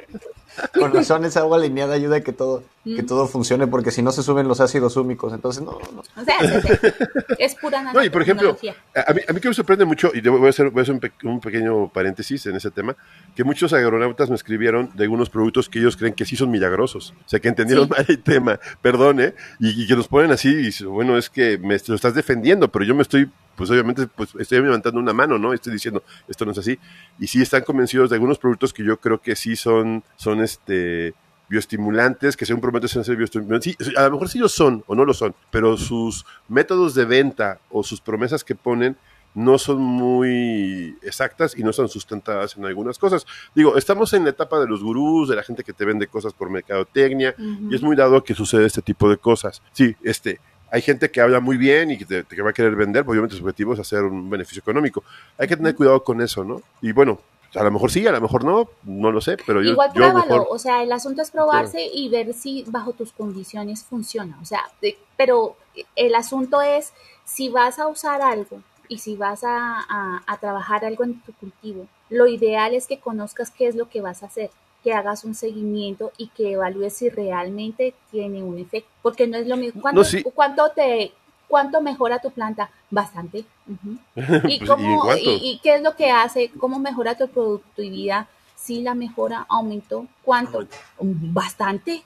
Con razón, esa agua alineada ayuda a que todo, que Mm. todo funcione, porque si no se suben los ácidos úmicos. Entonces, no, no. o sea es, es- es pura No, y por ejemplo, a mí, a mí que me sorprende mucho, y voy a hacer, voy a hacer un, pe- un pequeño paréntesis en ese tema, que muchos agronautas me escribieron de algunos productos que ellos creen que sí son milagrosos. O sea, que entendieron Sí. mal el tema, perdón, ¿eh? Y, y que nos ponen así, y dicen, bueno, es que me lo estás defendiendo, pero yo me estoy, pues obviamente, pues estoy levantando una mano, ¿no? Estoy diciendo, esto no es así. Y sí están convencidos de algunos productos que yo creo que sí son, son este bioestimulantes, que según prometen ser bioestimulantes. Sí, a lo mejor sí lo son o no lo son, pero sus métodos de venta o sus promesas que ponen no son muy exactas y no son sustentadas en algunas cosas. Digo, estamos en la etapa de los gurús, de la gente que te vende cosas por mercadotecnia, y es muy dado que sucede este tipo de cosas. Sí, este, hay gente que habla muy bien y que, te, que va a querer vender, obviamente su objetivo es hacer un beneficio económico. Hay que tener cuidado con eso, ¿no? Y bueno, a lo mejor sí, a lo mejor no, no lo sé, pero yo... Igual yo pruébalo, mejor- o sea, el asunto es probarse y ver si bajo tus condiciones funciona, o sea, de- pero el asunto es si vas a usar algo y si vas a, a- a trabajar algo en tu cultivo, lo ideal es que conozcas qué es lo que vas a hacer, que hagas un seguimiento y que evalúes si realmente tiene un efecto, porque no es lo mismo. ¿Cuánto, No, sí. cuánto te... ¿Cuánto mejora tu planta? Bastante. Ujú. ¿Y, Pues, ¿y cómo, y, y qué es lo que hace? ¿Cómo mejora tu productividad? Si la mejora aumentó, ¿cuánto? Bastante.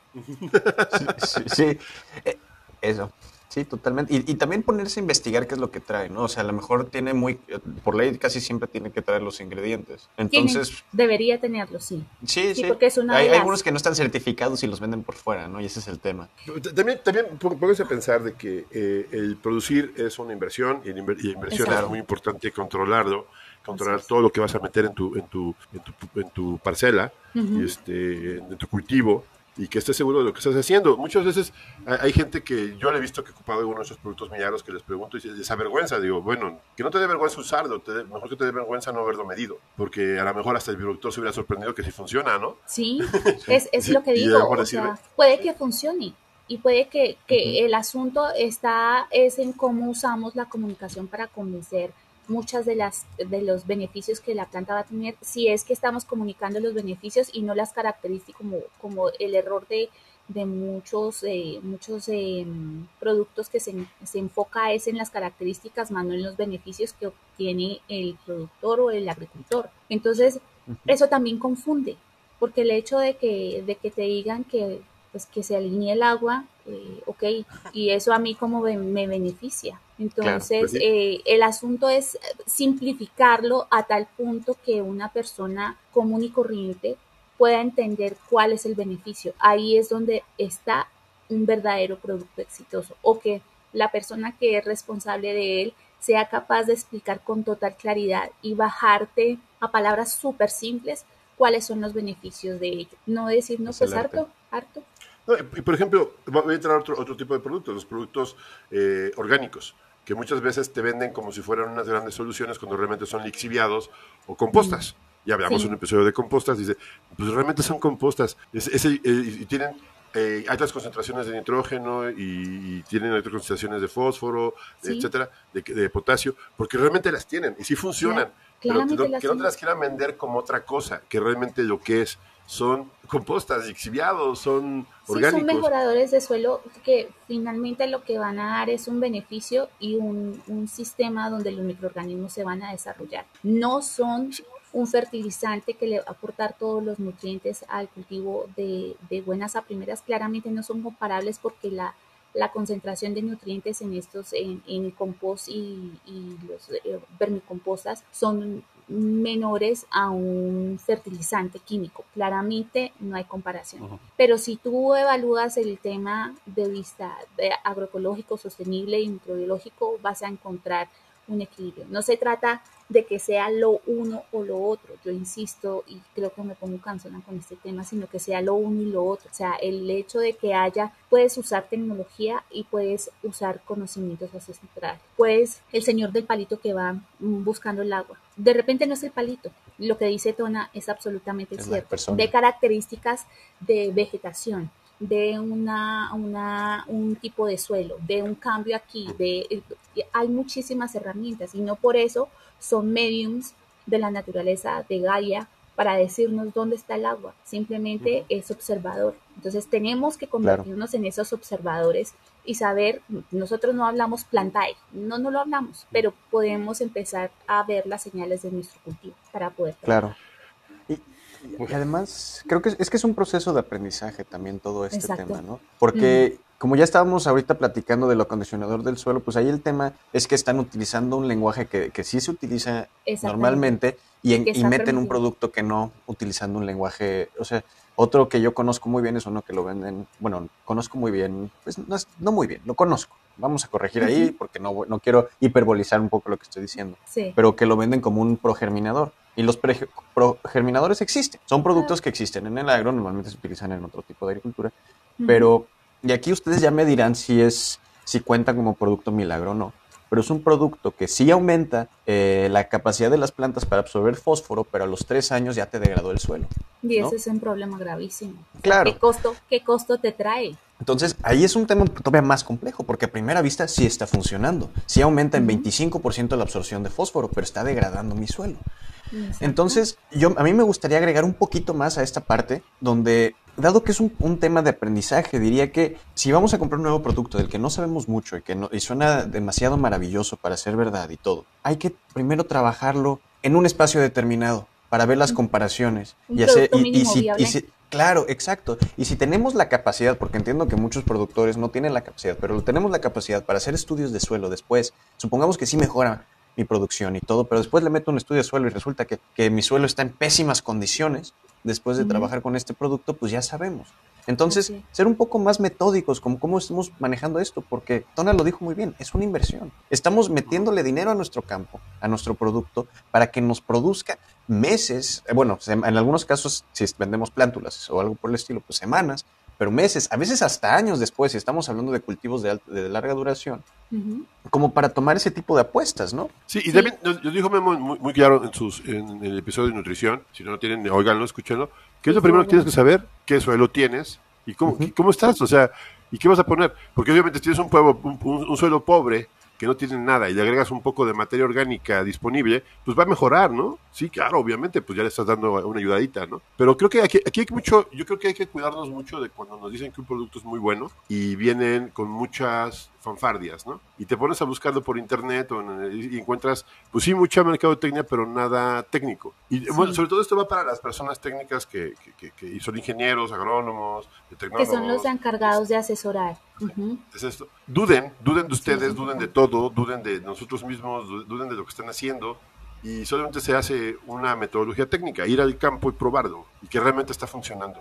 Sí, sí, eh, eso. Sí, totalmente. Y, y también ponerse a investigar qué es lo que trae, ¿no? O sea, a lo mejor tiene muy, por ley casi siempre tiene que traer los ingredientes. Tiene- Entonces, debería tenerlo, sí. sí, sí, sí. porque es una hay, algunos que no están certificados y los venden por fuera, ¿no? Y ese es el tema. También, también pó- póngase a pensar de que eh, el producir es una inversión y la inver- y la inversión Exacto. es muy importante controlarlo, controlar todo lo que vas a meter en tu, en tu, en tu, en tu parcela, y este, en tu cultivo y que estés seguro de lo que estás haciendo. Muchas veces hay, gente que yo le he visto que ha ocupado alguno de esos productos millaros que les pregunto y se- les avergüenza. Digo, bueno, que no te dé vergüenza usarlo, te mejor que te dé vergüenza no haberlo medido, porque a lo mejor hasta el productor se hubiera sorprendido que si funciona, ¿no? Sí, es, es Sí, lo que digo. O sea, puede que funcione y puede que, que el asunto está es en cómo usamos la comunicación para convencer muchas de las de los beneficios que la planta va a tener si es que estamos comunicando los beneficios y no las características como, como el error de, de muchos eh, muchos eh, productos que se, se enfoca es en las características más no en los beneficios que obtiene el productor o el agricultor. Entonces eso también confunde porque el hecho de que, de que te digan que, pues, que se alinee el agua, eh, ok, y eso a mí como me, me beneficia. Entonces, pues sí. eh, el asunto es simplificarlo a tal punto que una persona común y corriente pueda entender cuál es el beneficio. Ahí es donde está un verdadero producto exitoso o que la persona que es responsable de él sea capaz de explicar con total claridad y bajarte a palabras súper simples cuáles son los beneficios de ello. No decir, no, pues harto, harto. No, y por ejemplo, voy a entrar a otro, otro tipo de productos, los productos eh, orgánicos, que muchas veces te venden como si fueran unas grandes soluciones cuando realmente son lixiviados o compostas. Ya hablamos Sí. un episodio de compostas, dice, pues realmente son compostas. Es- eh, y tienen eh, altas concentraciones de nitrógeno y, y tienen altas concentraciones de fósforo, Sí. etcétera, de, de potasio, porque realmente las tienen y sí funcionan. Pero que no, las que no te las quieran vender como otra cosa, que realmente lo que es son compostas, lixiviados, son Sí, orgánicos. son mejoradores de suelo que finalmente lo que van a dar es un beneficio y un, un sistema donde los microorganismos se van a desarrollar. No son un fertilizante que le va a aportar todos los nutrientes al cultivo de, de buenas a primeras. Claramente no son comparables porque la, la concentración de nutrientes en estos, en, en el compost y, y los eh, vermicompostas son menores a un fertilizante químico. Claramente no hay comparación. Pero si tú evalúas el tema de vista de agroecológico, sostenible y microbiológico, vas a encontrar un equilibrio. No se trata de que sea lo uno o lo otro. Yo insisto y creo que me pongo cansona con este tema, sino que sea lo uno y lo otro. O sea, el hecho de que haya, puedes usar tecnología y puedes usar conocimientos ancestrales. Puedes, el señor del palito que va mm, buscando el agua. De repente no es el palito. Lo que dice Tona es absolutamente Es cierto. De características de vegetación de una, una, un tipo de suelo, de un cambio aquí, de, hay muchísimas herramientas y no por eso son mediums de la naturaleza de Gaia para decirnos dónde está el agua, simplemente es observador. Entonces tenemos que convertirnos en esos observadores y saber, nosotros no hablamos plantae, no, no lo hablamos, pero podemos empezar a ver las señales de nuestro cultivo para poder Claro. Y, además, creo que es, es que es un proceso de aprendizaje también todo este Exacto. tema, ¿no? Porque como ya estábamos ahorita platicando del acondicionador del suelo, pues ahí el tema es que están utilizando un lenguaje que, que sí se utiliza normalmente y, en- y meten un producto que no utilizando un lenguaje, o sea, otro que yo conozco muy bien es uno que lo venden, bueno, conozco muy bien, pues no, es- no muy bien, lo conozco. Vamos a corregir ahí porque no, no quiero hiperbolizar un poco lo que estoy diciendo Sí. pero que lo venden como un progerminador. Y los progerminadores existen. Son productos que existen en el agro, normalmente se utilizan en otro tipo de agricultura. Pero, y aquí ustedes ya me dirán si es, si cuentan como producto milagro o no. Pero es un producto que sí aumenta eh, la capacidad de las plantas para absorber fósforo, pero a los tres años ya te degradó el suelo. Y ese es un problema gravísimo. Claro. ¿Qué costo, ¿Qué costo te trae? Entonces, ahí es un tema todavía más complejo, porque a primera vista sí está funcionando. Sí aumenta en 25% la absorción de fósforo, pero está degradando mi suelo. Entonces, yo, a mí me gustaría agregar un poquito más a esta parte, donde, dado que es un, tema de aprendizaje, diría que si vamos a comprar un nuevo producto del que no sabemos mucho y que no, y suena demasiado maravilloso para ser verdad y todo, hay que primero trabajarlo en un espacio determinado para ver las comparaciones y hacer y, si, claro exacto. Y si tenemos la capacidad porque entiendo que muchos productores no tienen la capacidad pero tenemos la capacidad para hacer estudios de suelo después. Supongamos que sí mejora mi producción y todo, pero después le meto un estudio de suelo y resulta que, que mi suelo está en pésimas condiciones después de trabajar con este producto, pues ya sabemos. Entonces, ser un poco más metódicos como cómo estamos manejando esto, porque Tona lo dijo muy bien, es una inversión. Estamos metiéndole dinero a nuestro campo, a nuestro producto, para que nos produzca meses, eh, bueno, en algunos casos, si vendemos plántulas o algo por el estilo, pues semanas, pero meses, a veces hasta años después, si estamos hablando de cultivos de, de larga duración, como para tomar ese tipo de apuestas, ¿no? Sí, y también yo dijo Memo muy, claro en, sus, en, el episodio de nutrición, si no lo tienen, oiganlo, escúchenlo, que es lo primero que tienes que saber, qué suelo tienes y cómo, cómo estás, o sea, y qué vas a poner, porque obviamente si tienes un, pueblo, un suelo pobre, que no tienen nada y le agregas un poco de materia orgánica disponible, pues va a mejorar, ¿no? Sí, claro, obviamente, pues ya le estás dando una ayudadita, ¿no? Pero creo que aquí, aquí hay mucho, yo creo que hay que cuidarnos mucho de cuando nos dicen que un producto es muy bueno y vienen con muchas fanfardias, ¿no? Y te pones a buscarlo por internet o y encuentras, pues sí, mucha mercadotecnia, pero nada técnico. Y bueno, sobre todo esto va para las personas técnicas que, que, que, son ingenieros, agrónomos, tecnólogos. Que son los encargados de asesorar. Es esto. Duden, duden de ustedes, duden de todo, duden de nosotros mismos, duden de lo que están haciendo. Y solamente se hace una metodología técnica, ir al campo y probarlo, y que realmente está funcionando.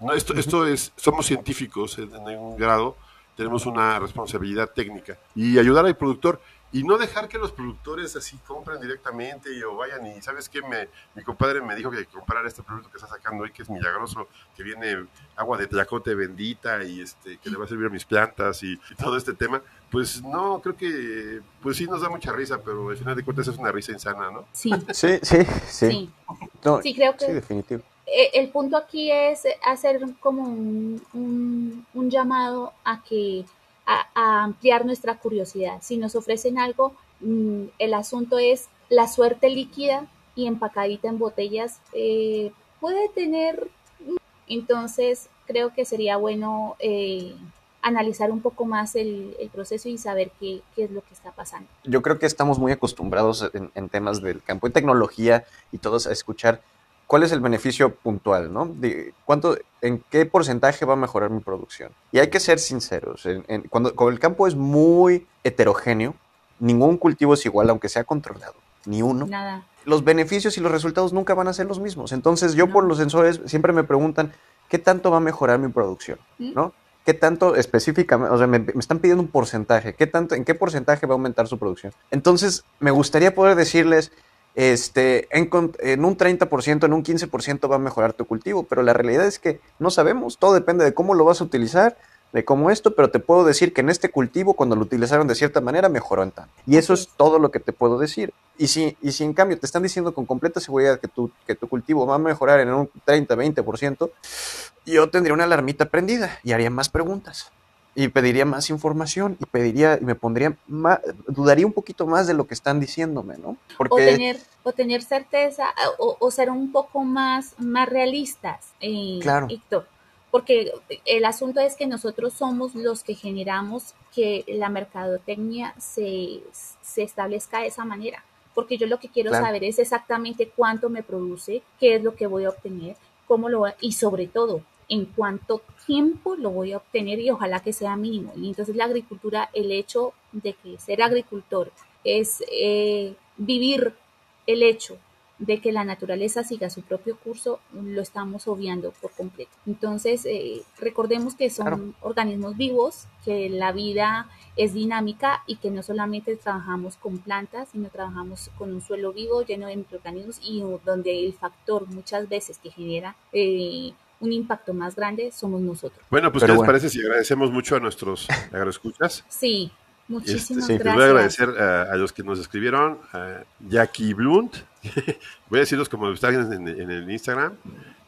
No, esto, esto es, somos científicos en, en un grado, tenemos una responsabilidad técnica y ayudar al productor y no dejar que los productores así compren directamente y, o vayan y sabes qué me, mi compadre me dijo que hay que comprar este producto que está sacando hoy que es milagroso que viene agua de tlacote bendita y este que le va a servir a mis plantas y, todo este tema pues no creo que pues sí nos da mucha risa pero al final de cuentas es una risa insana no sí. Sí sí sí. Sí, creo que sí definitivo el punto aquí es hacer como un, un, llamado a que a, ampliar nuestra curiosidad. Si nos ofrecen algo, mm, el asunto es la suerte líquida y empacadita en botellas eh, puede tener. Entonces creo que sería bueno eh, analizar un poco más el, proceso y saber qué, qué, es lo que está pasando. Yo creo que estamos muy acostumbrados en, en temas del campo de tecnología y todos a escuchar cuál es el beneficio puntual, ¿no? De cuánto, en qué porcentaje va a mejorar mi producción. Y hay que ser sinceros. cuando, el campo es muy heterogéneo, ningún cultivo es igual, aunque sea controlado, ni uno. Nada. Los beneficios y los resultados nunca van a ser los mismos. Entonces, yo por los sensores siempre me preguntan qué tanto va a mejorar mi producción, ¿Mm? ¿no? ¿Qué tanto específicamente? O sea, me, me, están pidiendo un porcentaje. ¿Qué tanto, ¿En qué porcentaje va a aumentar su producción? Entonces, me gustaría poder decirles, este, en, en, un 30%, en un 15% va a mejorar tu cultivo, pero la realidad es que no sabemos, todo depende de cómo lo vas a utilizar, de cómo esto, pero te puedo decir que en este cultivo, cuando lo utilizaron de cierta manera, mejoró en tanto. Y eso es todo lo que te puedo decir. Y si, y si en cambio te están diciendo con completa seguridad que tu, que tu cultivo va a mejorar en un 30, 20%, yo tendría una alarmita prendida y haría más preguntas y pediría más información y pediría y me pondría más, dudaría un poquito más de lo que están diciéndome, ¿no? Porque... O tener, o tener certeza o, ser un poco más, más realistas, eh, claro. Héctor. Porque el asunto es que nosotros somos los que generamos que la mercadotecnia se, se establezca de esa manera. Porque yo lo que quiero saber es exactamente cuánto me produce, qué es lo que voy a obtener, cómo lo y sobre todo, en cuánto tiempo lo voy a obtener y ojalá que sea mínimo. Y entonces la agricultura, el hecho de que ser agricultor es eh, vivir el hecho de que la naturaleza siga su propio curso, lo estamos obviando por completo. Entonces, eh, recordemos que son organismos vivos, que la vida es dinámica y que no solamente trabajamos con plantas, sino trabajamos con un suelo vivo lleno de microorganismos y donde el factor muchas veces que genera eh, un impacto más grande somos nosotros. Bueno, pues ¿qué les parece si agradecemos mucho a nuestros agroescuchas? Sí. Muchísimas este, gracias. voy a agradecer a, a, los que nos escribieron, a Jackie Blunt, voy a decirlos como están en, en, el Instagram,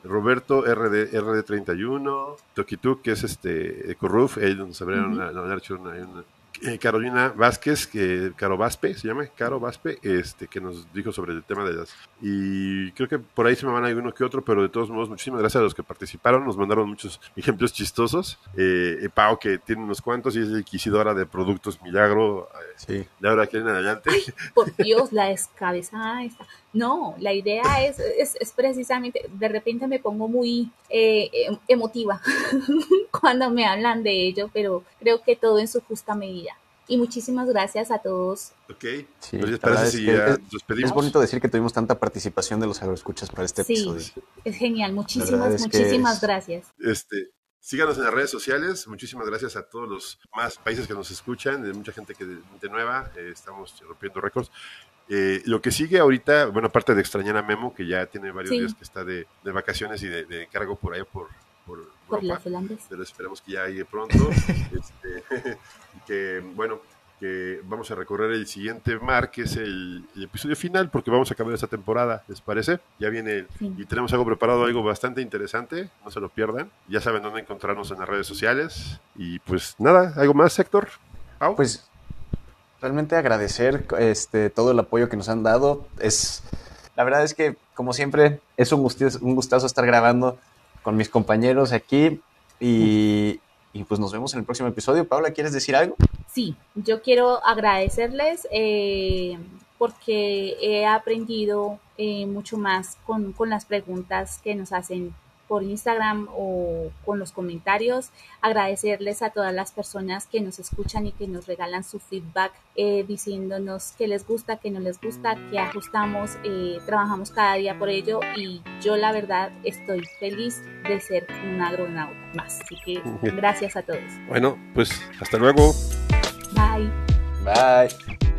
Roberto RD, RD31, Tokituk, que es este Corruf, ellos nos habrían uh -huh. hecho una, una, eh, Carolina Vázquez, que Caro Vaspe, se llama Caro Vaspe, este, que nos dijo sobre el tema de las. Y creo que por ahí se me van a ir uno que otro, pero de todos modos, muchísimas gracias a los que participaron. Nos mandaron muchos ejemplos chistosos. Eh, Pau, que tiene unos cuantos y es inquisidora de productos milagro. Sí. De ahora aquí en adelante. Ay, por Dios, la descabezada esta. No, la idea es, es, es, precisamente, de repente me pongo muy eh, emotiva cuando me hablan de ello, pero creo que todo en su justa medida. Y muchísimas gracias a todos. Ok, sí, pues parece si ya es, bonito decir que tuvimos tanta participación de los agroescuchas para este sí, episodio. Es genial, muchísimas, es muchísimas gracias. Este, Síganos en las redes sociales. Muchísimas gracias a todos los más países que nos escuchan, de mucha gente que de, de nueva, eh, estamos rompiendo récords. Eh, lo que sigue ahorita, bueno, aparte de extrañar a Memo, que ya tiene varios sí. días que está de, de vacaciones y de, de, cargo por ahí por, por, por Europa, las. Pero esperemos que ya llegue pronto. este, que, bueno, que vamos a recorrer el siguiente mar, que es el, el, episodio final, porque vamos a acabar esta temporada, ¿les parece? Ya viene sí. y tenemos algo preparado, algo bastante interesante, no se lo pierdan. Ya saben dónde encontrarnos en las redes sociales. Y pues nada, ¿algo más, Héctor? ¿Pau? Pues realmente agradecer este, todo el apoyo que nos han dado. Es, la verdad es que, como siempre, es un gustazo, un gustazo estar grabando con mis compañeros aquí y, y, pues nos vemos en el próximo episodio. Paula, ¿quieres decir algo? Sí, yo quiero agradecerles eh, porque he aprendido eh, mucho más con, con las preguntas que nos hacen por Instagram o con los comentarios. Agradecerles a todas las personas que nos escuchan y que nos regalan su feedback eh, diciéndonos qué les gusta, qué no les gusta, qué ajustamos. Eh, trabajamos cada día por ello y yo la verdad estoy feliz de ser un agronauta más. Así que gracias a todos. Bueno, pues hasta luego. Bye. Bye.